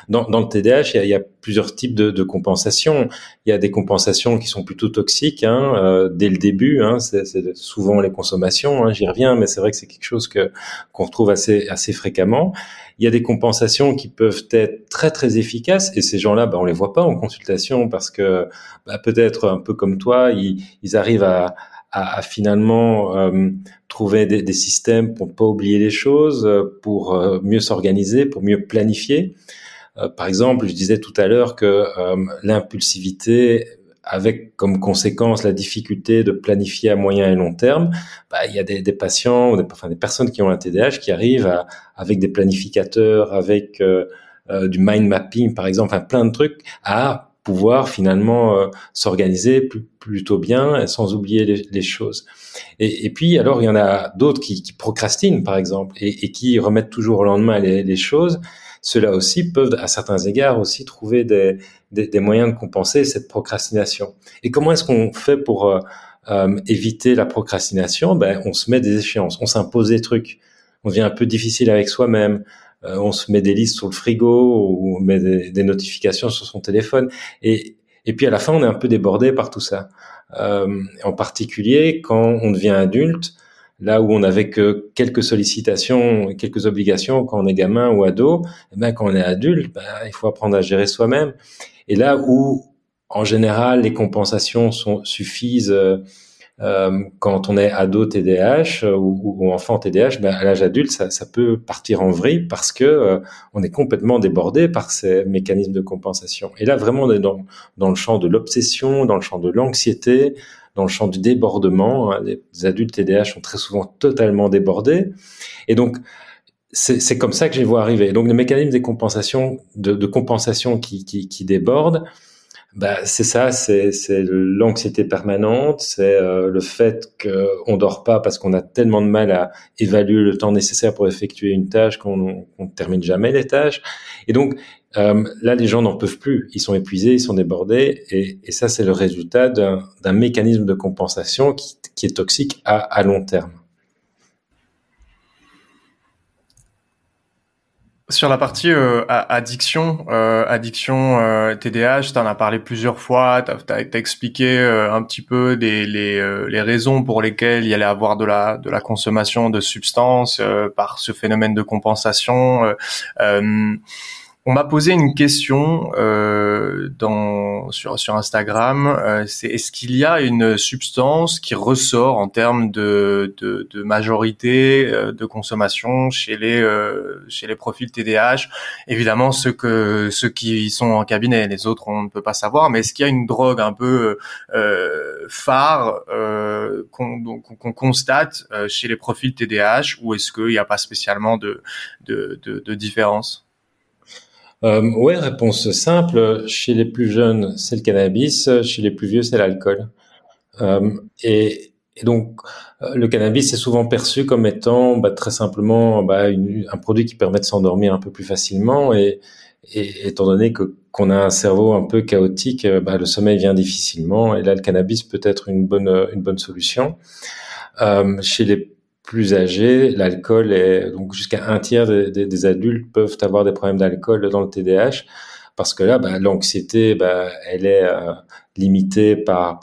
Dans, dans le TDAH, il y, a, il y, a, plusieurs types de, de, compensations. Il y a des compensations qui sont plutôt toxiques hein, euh, dès le début. Hein, c'est souvent les consommations. Hein, J'y reviens, mais c'est vrai que c'est quelque chose que qu'on retrouve assez assez fréquemment. Il y a des compensations qui peuvent être très très efficaces et ces gens-là, bah, on les voit pas en consultation parce que bah, peut-être un peu comme toi, ils, ils arrivent à à, finalement euh, trouver des, des, systèmes pour pas oublier les choses, pour euh, mieux s'organiser, pour mieux planifier. Euh, par exemple, je disais tout à l'heure que l'impulsivité avec comme conséquence la difficulté de planifier à moyen et long terme, bah, il y a des, des patients, des, enfin des personnes qui ont un TDAH qui arrivent à, avec des planificateurs, avec euh, du mind mapping par exemple, enfin plein de trucs, à pouvoir finalement euh, s'organiser plutôt bien sans oublier les, choses. Et, et, puis alors il y en a d'autres qui, qui, procrastinent par exemple et, et, qui remettent toujours au lendemain les, les choses. Ceux-là aussi peuvent à certains égards aussi trouver des, des, des moyens de compenser cette procrastination. Et comment est-ce qu'on fait pour euh, euh, éviter la procrastination? Ben on se met des échéances, on s'impose des trucs, on devient un peu difficile avec soi-même. on se met des listes sur le frigo ou on met des, notifications sur son téléphone. Et, et puis à la fin, on est un peu débordé par tout ça. en particulier quand on devient adulte, Là où on avait que quelques sollicitations, quelques obligations quand on est gamin ou ado, eh ben, quand on est adulte, ben, il faut apprendre à gérer soi-même. Et là où, en général, les compensations sont, suffisent euh, euh quand on est ado TDAH euh, ou, enfant TDAH, ben, à l'âge adulte, ça, peut partir en vrille parce que on est complètement débordé par ces mécanismes de compensation. Et là, vraiment, on est dans, dans le champ de l'obsession, dans le champ de l'anxiété, dans le champ du débordement. Hein. Les adultes TDAH sont très souvent totalement débordés. Et donc, c'est comme ça que je les vois arriver. Donc, le mécanisme de, compensation qui, qui, déborde, bah, c'est ça, c'est l'anxiété permanente, c'est euh, le fait qu'on dort pas parce qu'on a tellement de mal à évaluer le temps nécessaire pour effectuer une tâche qu'on ne termine jamais les tâches. Et donc, euh, là, les gens n'en peuvent plus. Ils sont épuisés, ils sont débordés, et, ça, c'est le résultat d'un mécanisme de compensation qui, est toxique à, long terme. Sur la partie euh, addiction, euh, addiction TDAH, tu en as parlé plusieurs fois, tu as, expliqué un petit peu les, raisons pour lesquelles il y allait avoir de la consommation de substances par ce phénomène de compensation. On m'a posé une question euh, sur, Instagram. Euh, c'est est-ce qu'il y a une substance qui ressort en termes de, majorité euh, de consommation chez les chez les profils TDAH Évidemment, ceux que ceux qui sont en cabinet, les autres on ne peut pas savoir. Mais est-ce qu'il y a une drogue un peu phare qu'on constate chez les profils TDAH ou est-ce qu'il n'y a pas spécialement de, de, de, de différence? Euh, ouais, réponse simple. Chez les plus jeunes, c'est le cannabis. Chez les plus vieux, c'est l'alcool. Euh, et, et, donc, euh, le cannabis est souvent perçu comme étant bah, très simplement bah, un produit qui permet de s'endormir un peu plus facilement. Et, et étant donné que qu'on a un cerveau un peu chaotique, euh, bah, le sommeil vient difficilement. Et là, le cannabis peut être une bonne une bonne solution. Euh, chez les plus âgés, l'alcool est donc jusqu'à un tiers des, adultes peuvent avoir des problèmes d'alcool dans le TDAH parce que là, bah, l'anxiété, bah, elle est euh, limitée par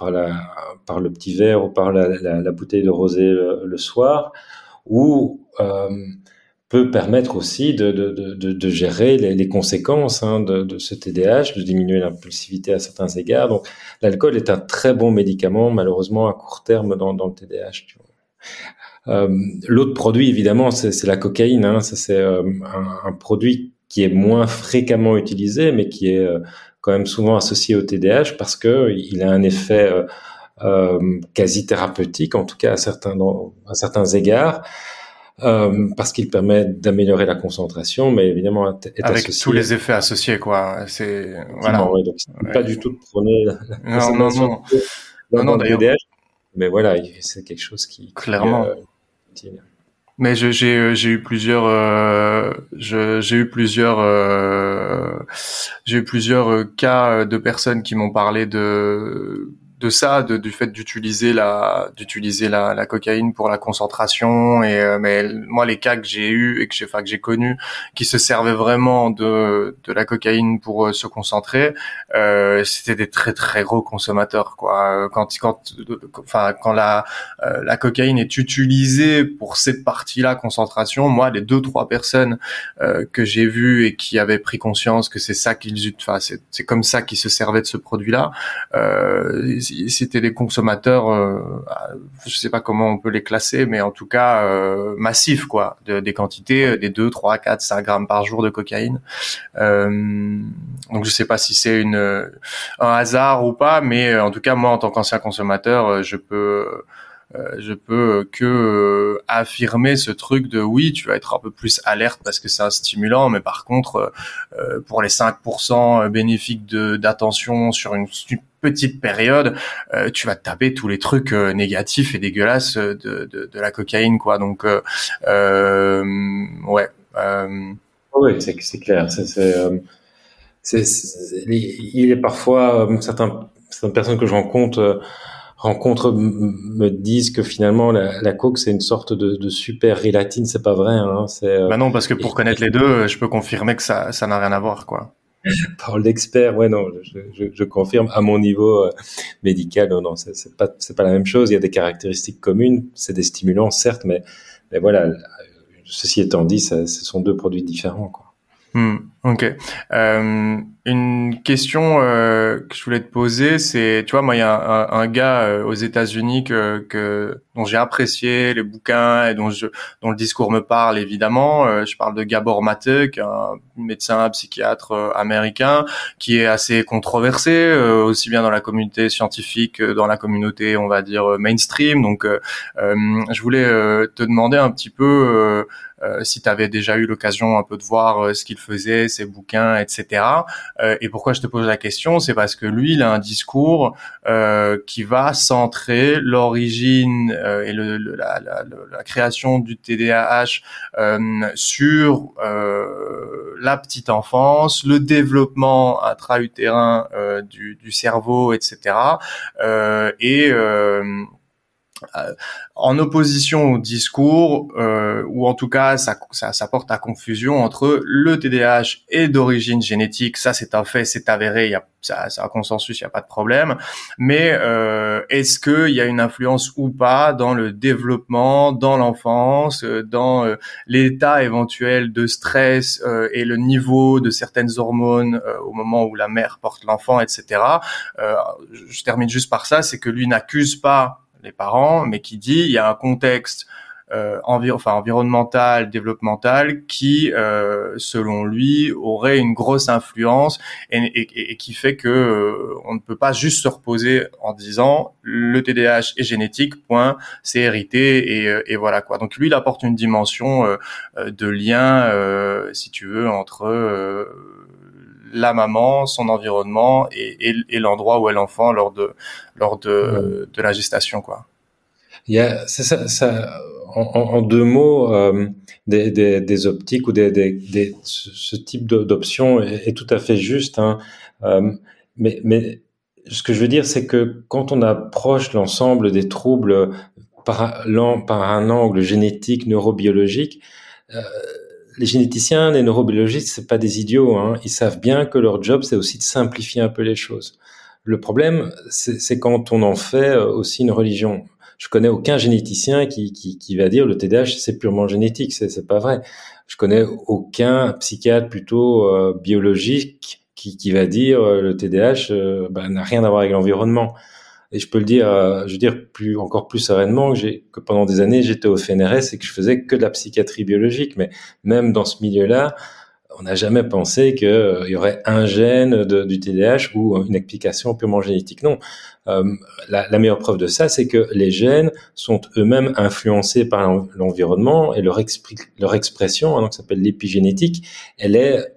le petit verre ou par la, bouteille de rosé le, soir, ou euh, peut permettre aussi de, gérer les, conséquences hein, de, ce TDAH, de diminuer l'impulsivité à certains égards. Donc, l'alcool est un très bon médicament, malheureusement à court terme dans, le TDAH. Euh, l'autre produit, évidemment, c'est la cocaïne. Hein. C'est euh, un, un, produit qui est moins fréquemment utilisé, mais qui est euh, quand même souvent associé au TDAH parce que il a un effet euh, quasi thérapeutique, en tout cas à certains, à certains égards. Euh, parce qu'il permet d'améliorer la concentration, mais évidemment est avec tous les effets associés, quoi. C'est voilà. Ouais, donc pas du tout de prôner la, non, non, non, non, non, d'ailleurs. Mais voilà, c'est quelque chose qui clairement. Mais j'ai euh, j'ai eu plusieurs euh, j'ai eu plusieurs euh, j'ai eu plusieurs euh, cas de personnes qui m'ont parlé de de ça, de, du fait d'utiliser la d'utiliser la, la, cocaïne pour la concentration et euh, mais moi les cas que j'ai eu et que j'ai enfin que j'ai connus qui se servaient vraiment de de la cocaïne pour euh, se concentrer, euh, c'était des très très gros consommateurs quoi. Quand quand enfin quand la euh, la cocaïne est utilisée pour cette partie-là concentration, moi les deux trois personnes que j'ai vues et qui avaient pris conscience que c'est ça qu'ils enfin c'est comme ça qu'ils se servaient de ce produit-là. Euh, c'était des consommateurs, euh, je sais pas comment on peut les classer, mais en tout cas euh, massifs quoi, de, des quantités, euh, des 2, 3, 4, 5 grammes par jour de cocaïne. Euh, donc je sais pas si c'est une un hasard ou pas, mais en tout cas moi en tant qu'ancien consommateur, je peux euh, je peux que euh, affirmer ce truc de oui, tu vas être un peu plus alerte parce que c'est un stimulant, mais par contre, euh, pour les 5% bénéfiques d'attention sur une petite période, tu vas taper tous les trucs négatifs et dégueulasses de, de, de, la cocaïne, quoi. Donc, euh, ouais. Oui, c'est clair. Il est parfois certains, certaines personnes que je rencontre rencontres me disent que finalement la, la coke c'est une sorte de, de super rilatine, c'est pas vrai. Hein, c'est, bah non, parce que pour connaître les deux, je peux confirmer que ça ça n'a rien à voir, quoi. Parole d'expert, ouais, non, je, confirme à mon niveau euh, médical, non, non, c'est pas, c'est pas la même chose. Il y a des caractéristiques communes, c'est des stimulants, certes, mais, mais voilà, ceci étant dit, ce sont deux produits différents, quoi. Hmm, ok. Euh, une question euh, que je voulais te poser, c'est, tu vois, moi, il y a un, un gars euh, aux États-Unis que, que, dont j'ai apprécié les bouquins et dont, je, dont le discours me parle évidemment. Euh, je parle de Gabor Mate, un médecin psychiatre euh, américain qui est assez controversé aussi bien dans la communauté scientifique que dans la communauté, on va dire mainstream. Donc, je voulais te demander un petit peu euh, si tu avais déjà eu l'occasion un peu de voir euh, ce qu'il faisait, ses bouquins, etc. Euh, et pourquoi je te pose la question, c'est parce que lui, il a un discours qui va centrer l'origine et le, la, la, la, création du TDAH sur la petite enfance, le développement intra-utérin du, du, cerveau, etc. et euh, en opposition au discours, euh, ou en tout cas ça, ça, ça, porte à confusion entre le TDAH est d'origine génétique, ça c'est un fait, c'est avéré, il y a ça, c'est un consensus, il n'y a pas de problème. Mais euh, est-ce qu'il y a une influence ou pas dans le développement, dans l'enfance, euh, dans euh, l'état éventuel de stress euh, et le niveau de certaines hormones au moment où la mère porte l'enfant, etc. je termine juste par ça, c'est que lui n'accuse pas les parents, mais qui dit il y a un contexte euh, enfin, environnemental, développemental, qui, euh, selon lui, aurait une grosse influence et, et, et qui fait que euh, on ne peut pas juste se reposer en disant le TDAH est génétique, point, c'est hérité et, euh, et, voilà quoi. Donc lui, il apporte une dimension euh, de lien, si tu veux, entre la maman, son environnement et, et, l'endroit où est l'enfant lors de lors de, de la gestation quoi. Il y a ça, ça en, en, deux mots euh, des, des, des, optiques ou des, des ce type d'option est, est, tout à fait juste. Hein. Euh, mais, mais ce que je veux dire, c'est que quand on approche l'ensemble des troubles par, par un angle génétique, neurobiologique, euh, les généticiens, les neurobiologistes, c'est pas des idiots. Hein. Ils savent bien que leur job, c'est aussi de simplifier un peu les choses. Le problème, c'est quand on en fait euh, aussi une religion. Je connais aucun généticien qui, va dire le TDAH c'est purement génétique, c'est pas vrai. Je connais aucun psychiatre plutôt euh, biologique qui, qui, va dire euh, le TDAH ben, n'a rien à voir avec l'environnement. Et je peux le dire, euh, je veux dire plus encore plus sereinement que, que pendant des années j'étais au FNRS et que je faisais que de la psychiatrie biologique. Mais même dans ce milieu-là, on n'a jamais pensé qu'il euh, y aurait un gène du TDAH ou une explication purement génétique. Non. Euh, la, meilleure preuve de ça, c'est que les gènes sont eux-mêmes influencés par l'environnement et leur, expression, hein, donc ça s'appelle l'épigénétique, elle est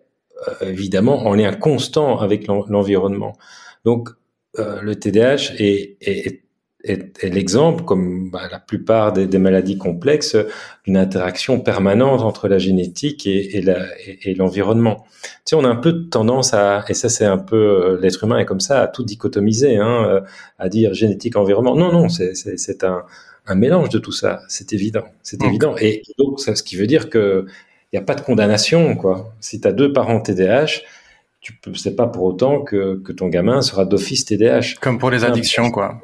évidemment en lien constant avec l'environnement. Donc euh, le TDAH est, est, est, est l'exemple, comme bah, la plupart des, des, maladies complexes, d'une interaction permanente entre la génétique et, et l'environnement. tu sais, on a un peu de tendance à, et ça c'est un peu euh, l'être humain est comme ça, à tout dichotomiser, hein, euh, à dire génétique, environnement. Non, non, c'est un, un mélange de tout ça. C'est évident, c'est évident. Et donc, ça, ce qui veut dire que il n'y a pas de condamnation, quoi. Si tu as deux parents TDAH, tu peux, c'est pas pour autant que, que ton gamin sera d'office TDAH. Comme pour les addictions, quoi.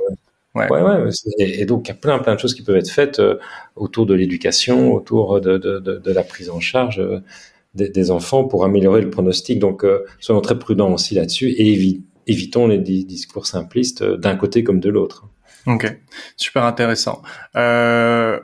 Ouais, ouais, ouais et, donc il y a plein, plein de choses qui peuvent être faites euh, autour de l'éducation, autour de, de, de, de, la prise en charge euh, des, des, enfants pour améliorer le pronostic. Donc, euh, soyons très prudents aussi là-dessus et évitons les discours simplistes d'un côté comme de l'autre. Ok, super intéressant. Euh,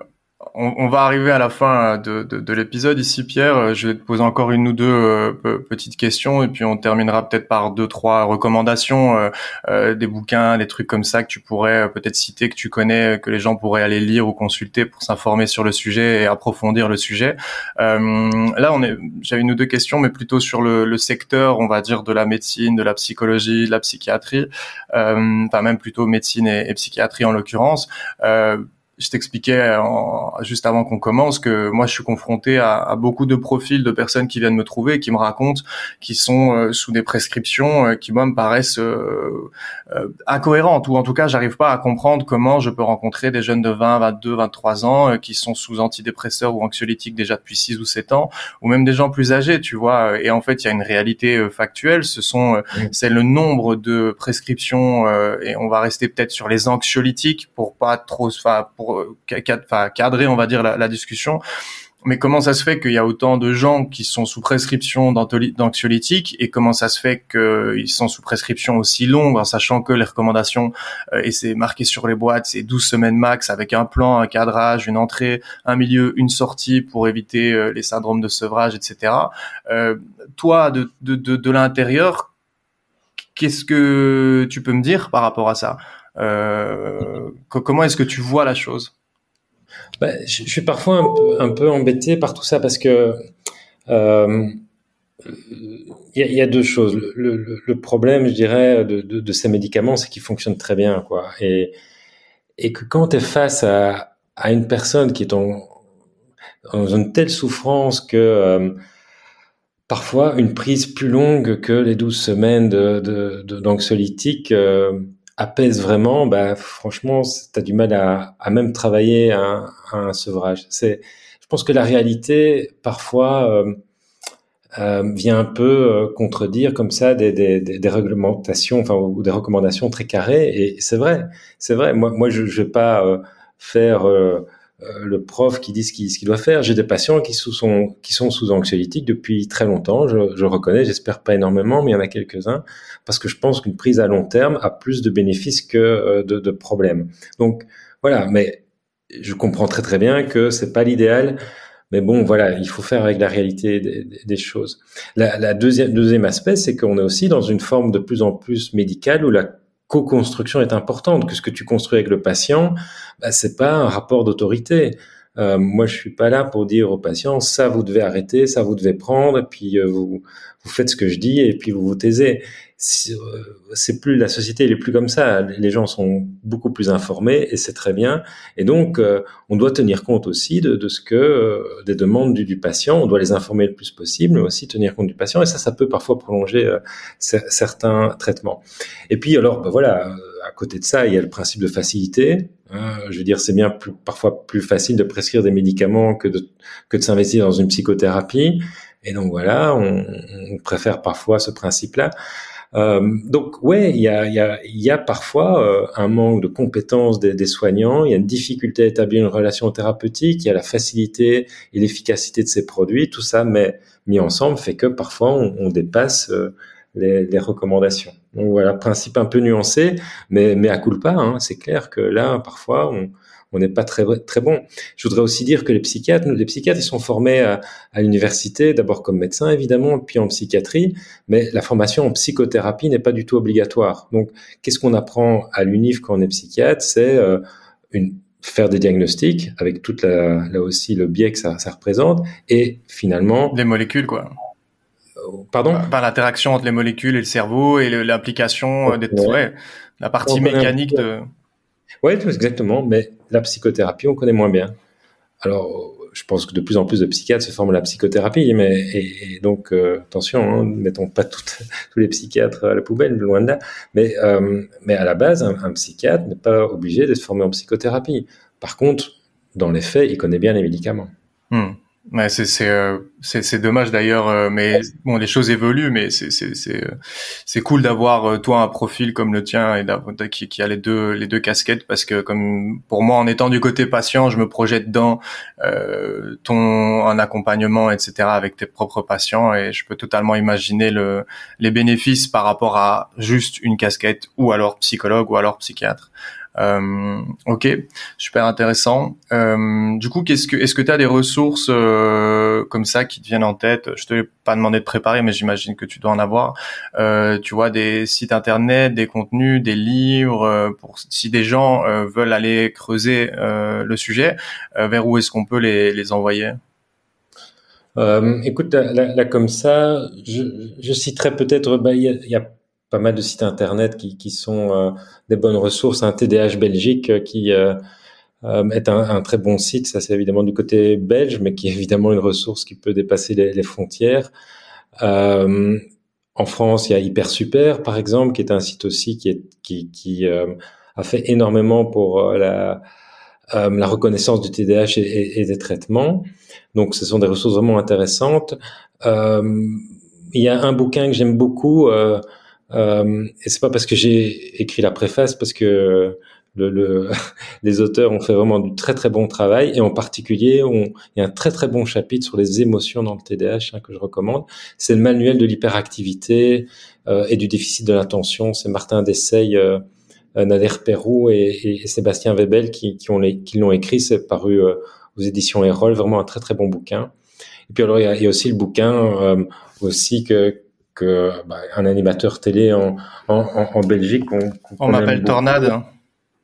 on, va arriver à la fin de, de, l'épisode ici, Pierre. Euh, je vais te poser encore une ou deux euh, petites questions et puis on terminera peut-être par deux, trois recommandations, euh, des bouquins, des trucs comme ça que tu pourrais peut-être citer, que tu connais, que les gens pourraient aller lire ou consulter pour s'informer sur le sujet et approfondir le sujet. là, on est, j'avais une ou deux questions, mais plutôt sur le, le, secteur, on va dire, de la médecine, de la psychologie, de la psychiatrie, enfin même plutôt médecine et psychiatrie en l'occurrence je t'expliquais juste avant qu'on commence que moi je suis confronté à, à, beaucoup de profils de personnes qui viennent me trouver et qui me racontent qui sont euh, sous des prescriptions euh, qui moi me paraissent euh, incohérentes ou en tout cas j'arrive pas à comprendre comment je peux rencontrer des jeunes de 20, 22, 23 ans qui sont sous antidépresseurs ou anxiolytiques déjà depuis 6 ou 7 ans ou même des gens plus âgés tu vois. Et en fait il y a une réalité factuelle. Ce sont c'est le nombre de prescriptions et on va rester peut-être sur les anxiolytiques pour pas trop enfin pour euh, cadrer, on va dire, la, discussion. Mais comment ça se fait qu'il y a autant de gens qui sont sous prescription d'anxiolytiques et comment ça se fait qu'ils sont sous prescription aussi longue en sachant que les recommandations, euh, et c'est marqué sur les boîtes, c'est 12 semaines max avec un plan, un cadrage, une entrée, un milieu, une sortie pour éviter euh, les syndromes de sevrage, etc. toi, de, de l'intérieur, qu'est-ce que tu peux me dire par rapport à ça? Euh, comment est-ce que tu vois la chose? Bah, je, suis parfois un peu, un embêté par tout ça parce que euh, il y, a deux choses. Le, problème, je dirais, de, ces médicaments, c'est qu'ils fonctionnent très bien, quoi. Et, que quand tu es face à, une personne qui est dans une telle souffrance que euh, parfois une prise plus longue que les 12 semaines d'anxiolytique euh, apaise vraiment, bah, franchement, tu as du mal à, à même travailler un, un sevrage. C'est, je pense que la réalité, parfois, euh, euh, vient un peu euh, contredire comme ça des, des, des, réglementations, enfin, ou des recommandations très carrées. Et c'est vrai, c'est vrai. Moi, moi, je ne vais pas euh, faire euh, le prof qui dit ce qu'il doit faire. J'ai des patients qui, sont, qui sont sous anxiolytique depuis très longtemps, je, je reconnais, j'espère pas énormément, mais il y en a quelques-uns, parce que je pense qu'une prise à long terme a plus de bénéfices que euh, de, de problèmes. Donc voilà, mais je comprends très très bien que c'est pas l'idéal. Mais bon, voilà, il faut faire avec la réalité des, des choses. La, la deuxième, deuxième aspect, c'est qu'on est aussi dans une forme de plus en plus médicale où la co-construction est importante, que ce que tu construis avec le patient, bah, c'est pas un rapport d'autorité. Euh, moi, je suis pas là pour dire aux patients ça vous devez arrêter, ça vous devez prendre, et puis euh, vous, vous faites ce que je dis et puis vous vous taisez. Euh, c'est plus la société, elle est plus comme ça. Les gens sont beaucoup plus informés et c'est très bien. Et donc, euh, on doit tenir compte aussi de, de ce que des demandes du, du, patient. On doit les informer le plus possible, mais aussi tenir compte du patient. Et ça, ça peut parfois prolonger certains traitements. Et puis, alors, ben voilà à côté de ça, il y a le principe de facilité. Hein. je veux dire, c'est bien plus, parfois plus facile de prescrire des médicaments que de, que de s'investir dans une psychothérapie. Et donc voilà, on, on préfère parfois ce principe-là. Euh, donc ouais, il y a, y, a, y a parfois euh, un manque de compétences des, des, soignants, il y a une difficulté à établir une relation thérapeutique, il y a la facilité et l'efficacité de ces produits, tout ça mais mis ensemble fait que parfois on, on dépasse euh, les, les, recommandations. Donc voilà, principe un peu nuancé, mais, mais à coup pas, hein, c'est clair que là, parfois, on on n'est pas très très bon. Je voudrais aussi dire que les psychiatres, les psychiatres, ils sont formés à, à l'université, d'abord comme médecins évidemment, puis en psychiatrie, mais la formation en psychothérapie n'est pas du tout obligatoire. Donc, qu'est-ce qu'on apprend à l'UNIF quand on est psychiatre? C'est euh, une faire des diagnostics avec toute la, là aussi le biais que ça, ça représente et finalement les molécules quoi pardon? Par l'interaction entre les molécules et le cerveau et l'implication euh, des ouais. la partie mécanique de. Oui, exactement. Mais la psychothérapie, on connaît moins bien. Alors, je pense que de plus en plus de psychiatres se forment à la psychothérapie, mais donc euh, attention, hein, mettons pas tous les psychiatres à la poubelle, loin de là. Mais euh, à la base, un, psychiatre n'est pas obligé d'être formé en psychothérapie. Par contre, dans les faits, il connaît bien les médicaments. Hmm. Ouais, c'est c'est euh, c'est dommage d'ailleurs, euh, mais bon, les choses évoluent, mais c'est c'est c'est euh, c'est cool d'avoir toi un profil comme le tien et qui qui a les deux les deux casquettes parce que comme pour moi en étant du côté patient, je me projette dans euh, ton un accompagnement etc avec tes propres patients et je peux totalement imaginer le les bénéfices par rapport à juste une casquette ou alors psychologue ou alors psychiatre. Euh, ok, super intéressant. Euh, du coup, qu'est-ce que, est-ce que tu as des ressources euh, comme ça qui te viennent en tête? Je te l'ai pas demandé de préparer, mais j'imagine que tu dois en avoir. Euh, tu vois, des sites internet, des contenus, des livres. Euh, pour si des gens euh, veulent aller creuser le sujet, vers où est-ce qu'on peut les, les envoyer? Écoute, là, là, comme ça, je, je citerai peut-être. Bah, il y y a pas mal de sites internet qui, sont euh, des bonnes ressources. Un TDH Belgique euh, qui euh, est un, très bon site. Ça, c'est évidemment du côté belge, mais qui est évidemment une ressource qui peut dépasser les, frontières. en France, il y a Hyper Super, par exemple, qui est un site aussi qui, a fait énormément pour la, reconnaissance du TDAH et, des traitements. Donc, ce sont des ressources vraiment intéressantes. Il y a un bouquin que j'aime beaucoup, euh, et c'est pas parce que j'ai écrit la préface, parce que le, le, les auteurs ont fait vraiment du très très bon travail, et en particulier, on, il y a un très très bon chapitre sur les émotions dans le TDAH hein, que je recommande. C'est le manuel de l'hyperactivité euh, et du déficit de l'attention. C'est Martin Dessay, euh, Nader Perrou et, et, Sébastien Webel qui, qui, ont les, qui l'ont écrit. C'est paru euh, aux éditions Erol, vraiment un très très bon bouquin. Et puis alors il y a, il y a aussi le bouquin euh, aussi que que bah, un animateur télé en en, en Belgique. On, on m'appelle Tornade. Hein.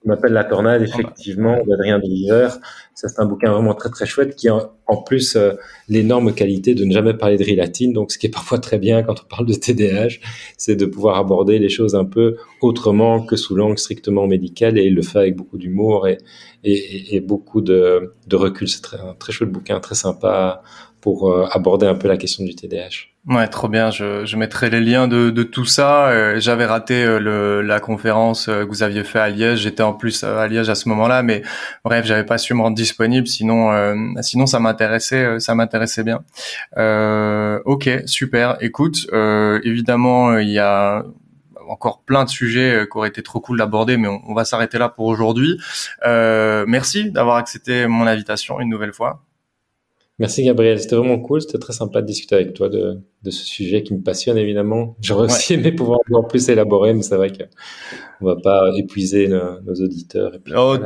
On m'appelle La Tornade, effectivement, d'Adrien Deliver. Ça, c'est un bouquin vraiment très, très chouette qui a en plus euh, l'énorme qualité de ne jamais parler de rilatine. Donc, ce qui est parfois très bien quand on parle de TDAH, c'est de pouvoir aborder les choses un peu autrement que sous l'angle strictement médical. Et il le fait avec beaucoup d'humour et, et, et, beaucoup de, de recul. C'est un très chouette bouquin, très sympa pour euh, aborder un peu la question du TDAH. Ouais, trop bien. Je, je mettrai les liens de, de tout ça. Euh, j'avais raté euh, le, la conférence que vous aviez fait à Liège. J'étais en plus à Liège à ce moment-là, mais bref, j'avais pas su me rendre disponible. Sinon, sinon ça m'intéressait, ça m'intéressait bien. ok, super. Écoute, évidemment, il y a encore plein de sujets qui auraient été trop cool d'aborder, mais on, on va s'arrêter là pour aujourd'hui. merci d'avoir accepté mon invitation une nouvelle fois. Merci Gabriel, c'était vraiment cool, c'était très sympa de discuter avec toi de, de ce sujet qui me passionne évidemment. J'aurais aussi aimé pouvoir encore plus élaborer, mais c'est vrai que on va pas épuiser nos, auditeurs. Et oh,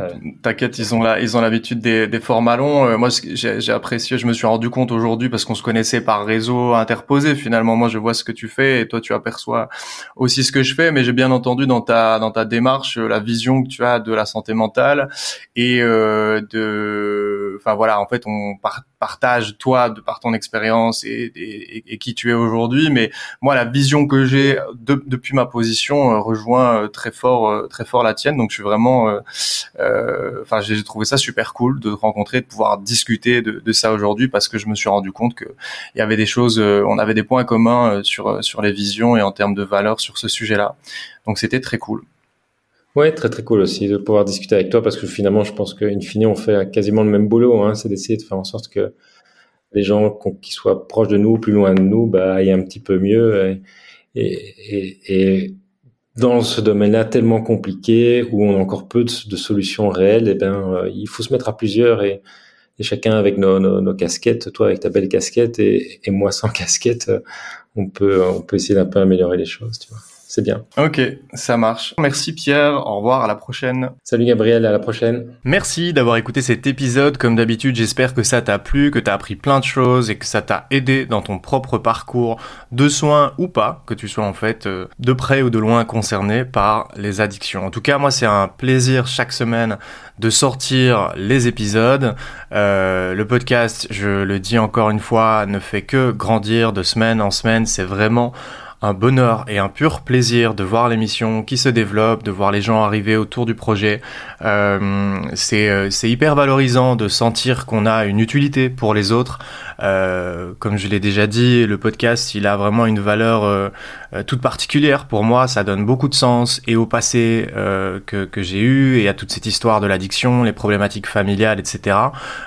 t'inquiète, ils ont là, ils ont l'habitude des, des formats longs. Euh, moi, j'ai apprécié, je me suis rendu compte aujourd'hui parce qu'on se connaissait par réseau interposé. Finalement, moi, je vois ce que tu fais et toi, tu aperçois aussi ce que je fais. Mais j'ai bien entendu dans ta dans ta démarche euh, la vision que tu as de la santé mentale et euh, de, enfin voilà, en fait, on partage toi de par ton expérience et, et, et, qui tu es aujourd'hui. Mais moi, la vision que j'ai depuis ma position euh, rejoint très fort euh, très fort la tienne. Donc je suis vraiment, euh, euh, enfin j'ai trouvé ça super cool de rencontrer, de pouvoir discuter de, ça aujourd'hui parce que je me suis rendu compte que il y avait des choses, on avait des points communs sur sur les visions et en termes de valeurs sur ce sujet-là. Donc c'était très cool. Ouais, très très cool aussi de pouvoir discuter avec toi parce que finalement, je pense qu'in fine, on fait quasiment le même boulot. Hein, c'est d'essayer de faire en sorte que les gens qui soient proches de nous, plus loin de nous, bah, aillent un petit peu mieux. Et, et, et, dans ce domaine-là tellement compliqué où on a encore peu de, solutions réelles, eh ben, euh, il faut se mettre à plusieurs et, et chacun avec nos, casquettes, toi avec ta belle casquette et, et moi sans casquette, euh, on peut, on peut essayer d'un peu améliorer les choses, tu vois c'est bien. Ok, ça marche. Merci Pierre, au revoir, à la prochaine. Salut Gabriel, à la prochaine. Merci d'avoir écouté cet épisode. Comme d'habitude, j'espère que ça t'a plu, que t'as appris plein de choses et que ça t'a aidé dans ton propre parcours de soins ou pas, que tu sois en fait euh, de près ou de loin concerné par les addictions. En tout cas, moi, c'est un plaisir chaque semaine de sortir les épisodes. Euh, le podcast, je le dis encore une fois, ne fait que grandir de semaine en semaine. C'est vraiment un bonheur et un pur plaisir de voir l'émission qui se développe, de voir les gens arriver autour du projet. Euh, c'est hyper valorisant de sentir qu'on a une utilité pour les autres. Euh, comme je l'ai déjà dit, le podcast, il a vraiment une valeur euh, euh, toute particulière pour moi. Ça donne beaucoup de sens et au passé que, que j'ai eu et à toute cette histoire de l'addiction, les problématiques familiales, etc.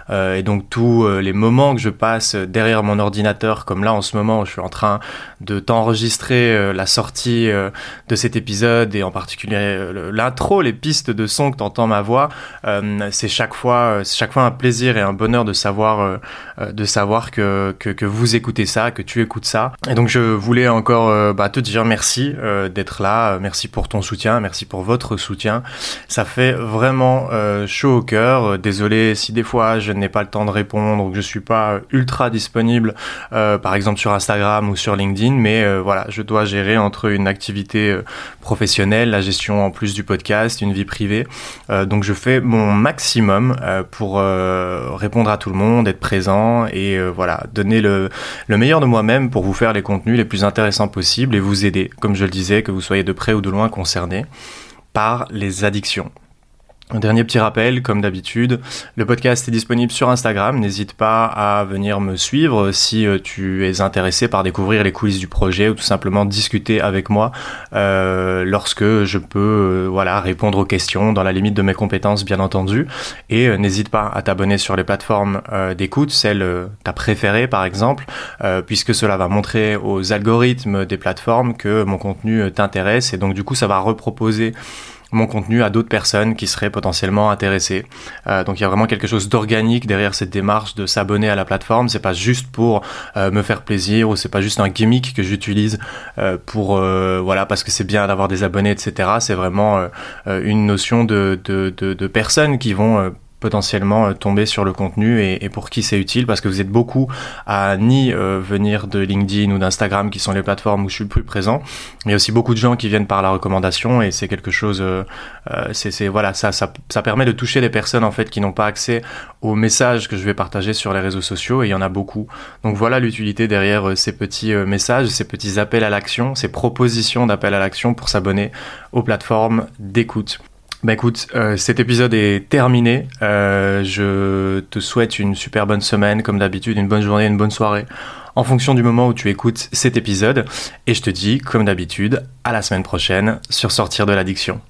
Et donc tous les moments que je passe derrière mon ordinateur, comme là en ce moment, je suis en train de t'enregistrer la sortie de cet épisode et en particulier l'intro, les pistes de son que t'entends ma voix. c'est chaque fois, chaque fois un plaisir et un bonheur de savoir, de savoir que, vous écoutez ça, que tu écoutes ça. Et donc je voulais encore bah, te dire merci euh, d'être là, euh, merci pour ton soutien, merci pour votre soutien. Ça fait vraiment euh, chaud au cœur. Désolé si des fois je n'ai pas le temps de répondre ou que je suis pas ultra disponible, par exemple sur Instagram ou sur LinkedIn, mais voilà, je dois gérer entre une activité professionnelle, la gestion en plus du podcast, une vie privée. donc je fais mon maximum pour répondre à tout le monde, être présent et voilà, donner le, le meilleur de moi-même pour vous faire les contenus les plus intéressants possibles et vous aider, comme je le disais, que vous soyez de près ou de loin concerné par les addictions. Un dernier petit rappel, comme d'habitude, le podcast est disponible sur Instagram. N'hésite pas à venir me suivre si euh, tu es intéressé par découvrir les coulisses du projet ou tout simplement discuter avec moi euh, lorsque je peux euh, voilà répondre aux questions dans la limite de mes compétences bien entendu. Et n'hésite pas à t'abonner sur les plateformes d'écoute, celle ta préférée par exemple, puisque cela va montrer aux algorithmes des plateformes que mon contenu t'intéresse et donc du coup ça va reproposer mon contenu à d'autres personnes qui seraient potentiellement intéressées. Euh, donc il y a vraiment quelque chose d'organique derrière cette démarche de s'abonner à la plateforme. C'est pas juste pour euh, me faire plaisir ou c'est pas juste un gimmick que j'utilise euh, pour voilà parce que c'est bien d'avoir des abonnés etc. C'est vraiment une notion de, de, de, de personnes qui vont potentiellement euh, tomber sur le contenu et, pour qui c'est utile parce que vous êtes beaucoup à ni euh, venir de LinkedIn ou d'Instagram qui sont les plateformes où je suis le plus présent. A aussi beaucoup de gens qui viennent par la recommandation et c'est quelque chose, euh, c'est voilà, ça, ça, ça permet de toucher des personnes en fait qui n'ont pas accès aux messages que je vais partager sur les réseaux sociaux et il y en a beaucoup. Donc voilà l'utilité derrière ces petits messages, ces petits appels à l'action, ces propositions d'appel à l'action pour s'abonner aux plateformes d'écoute. Bah écoute, euh, cet épisode est terminé. Euh, je te souhaite une super bonne semaine, comme d'habitude, une bonne journée, une bonne soirée, en fonction du moment où tu écoutes cet épisode. Et je te dis, comme d'habitude, à la semaine prochaine sur Sortir de l'addiction.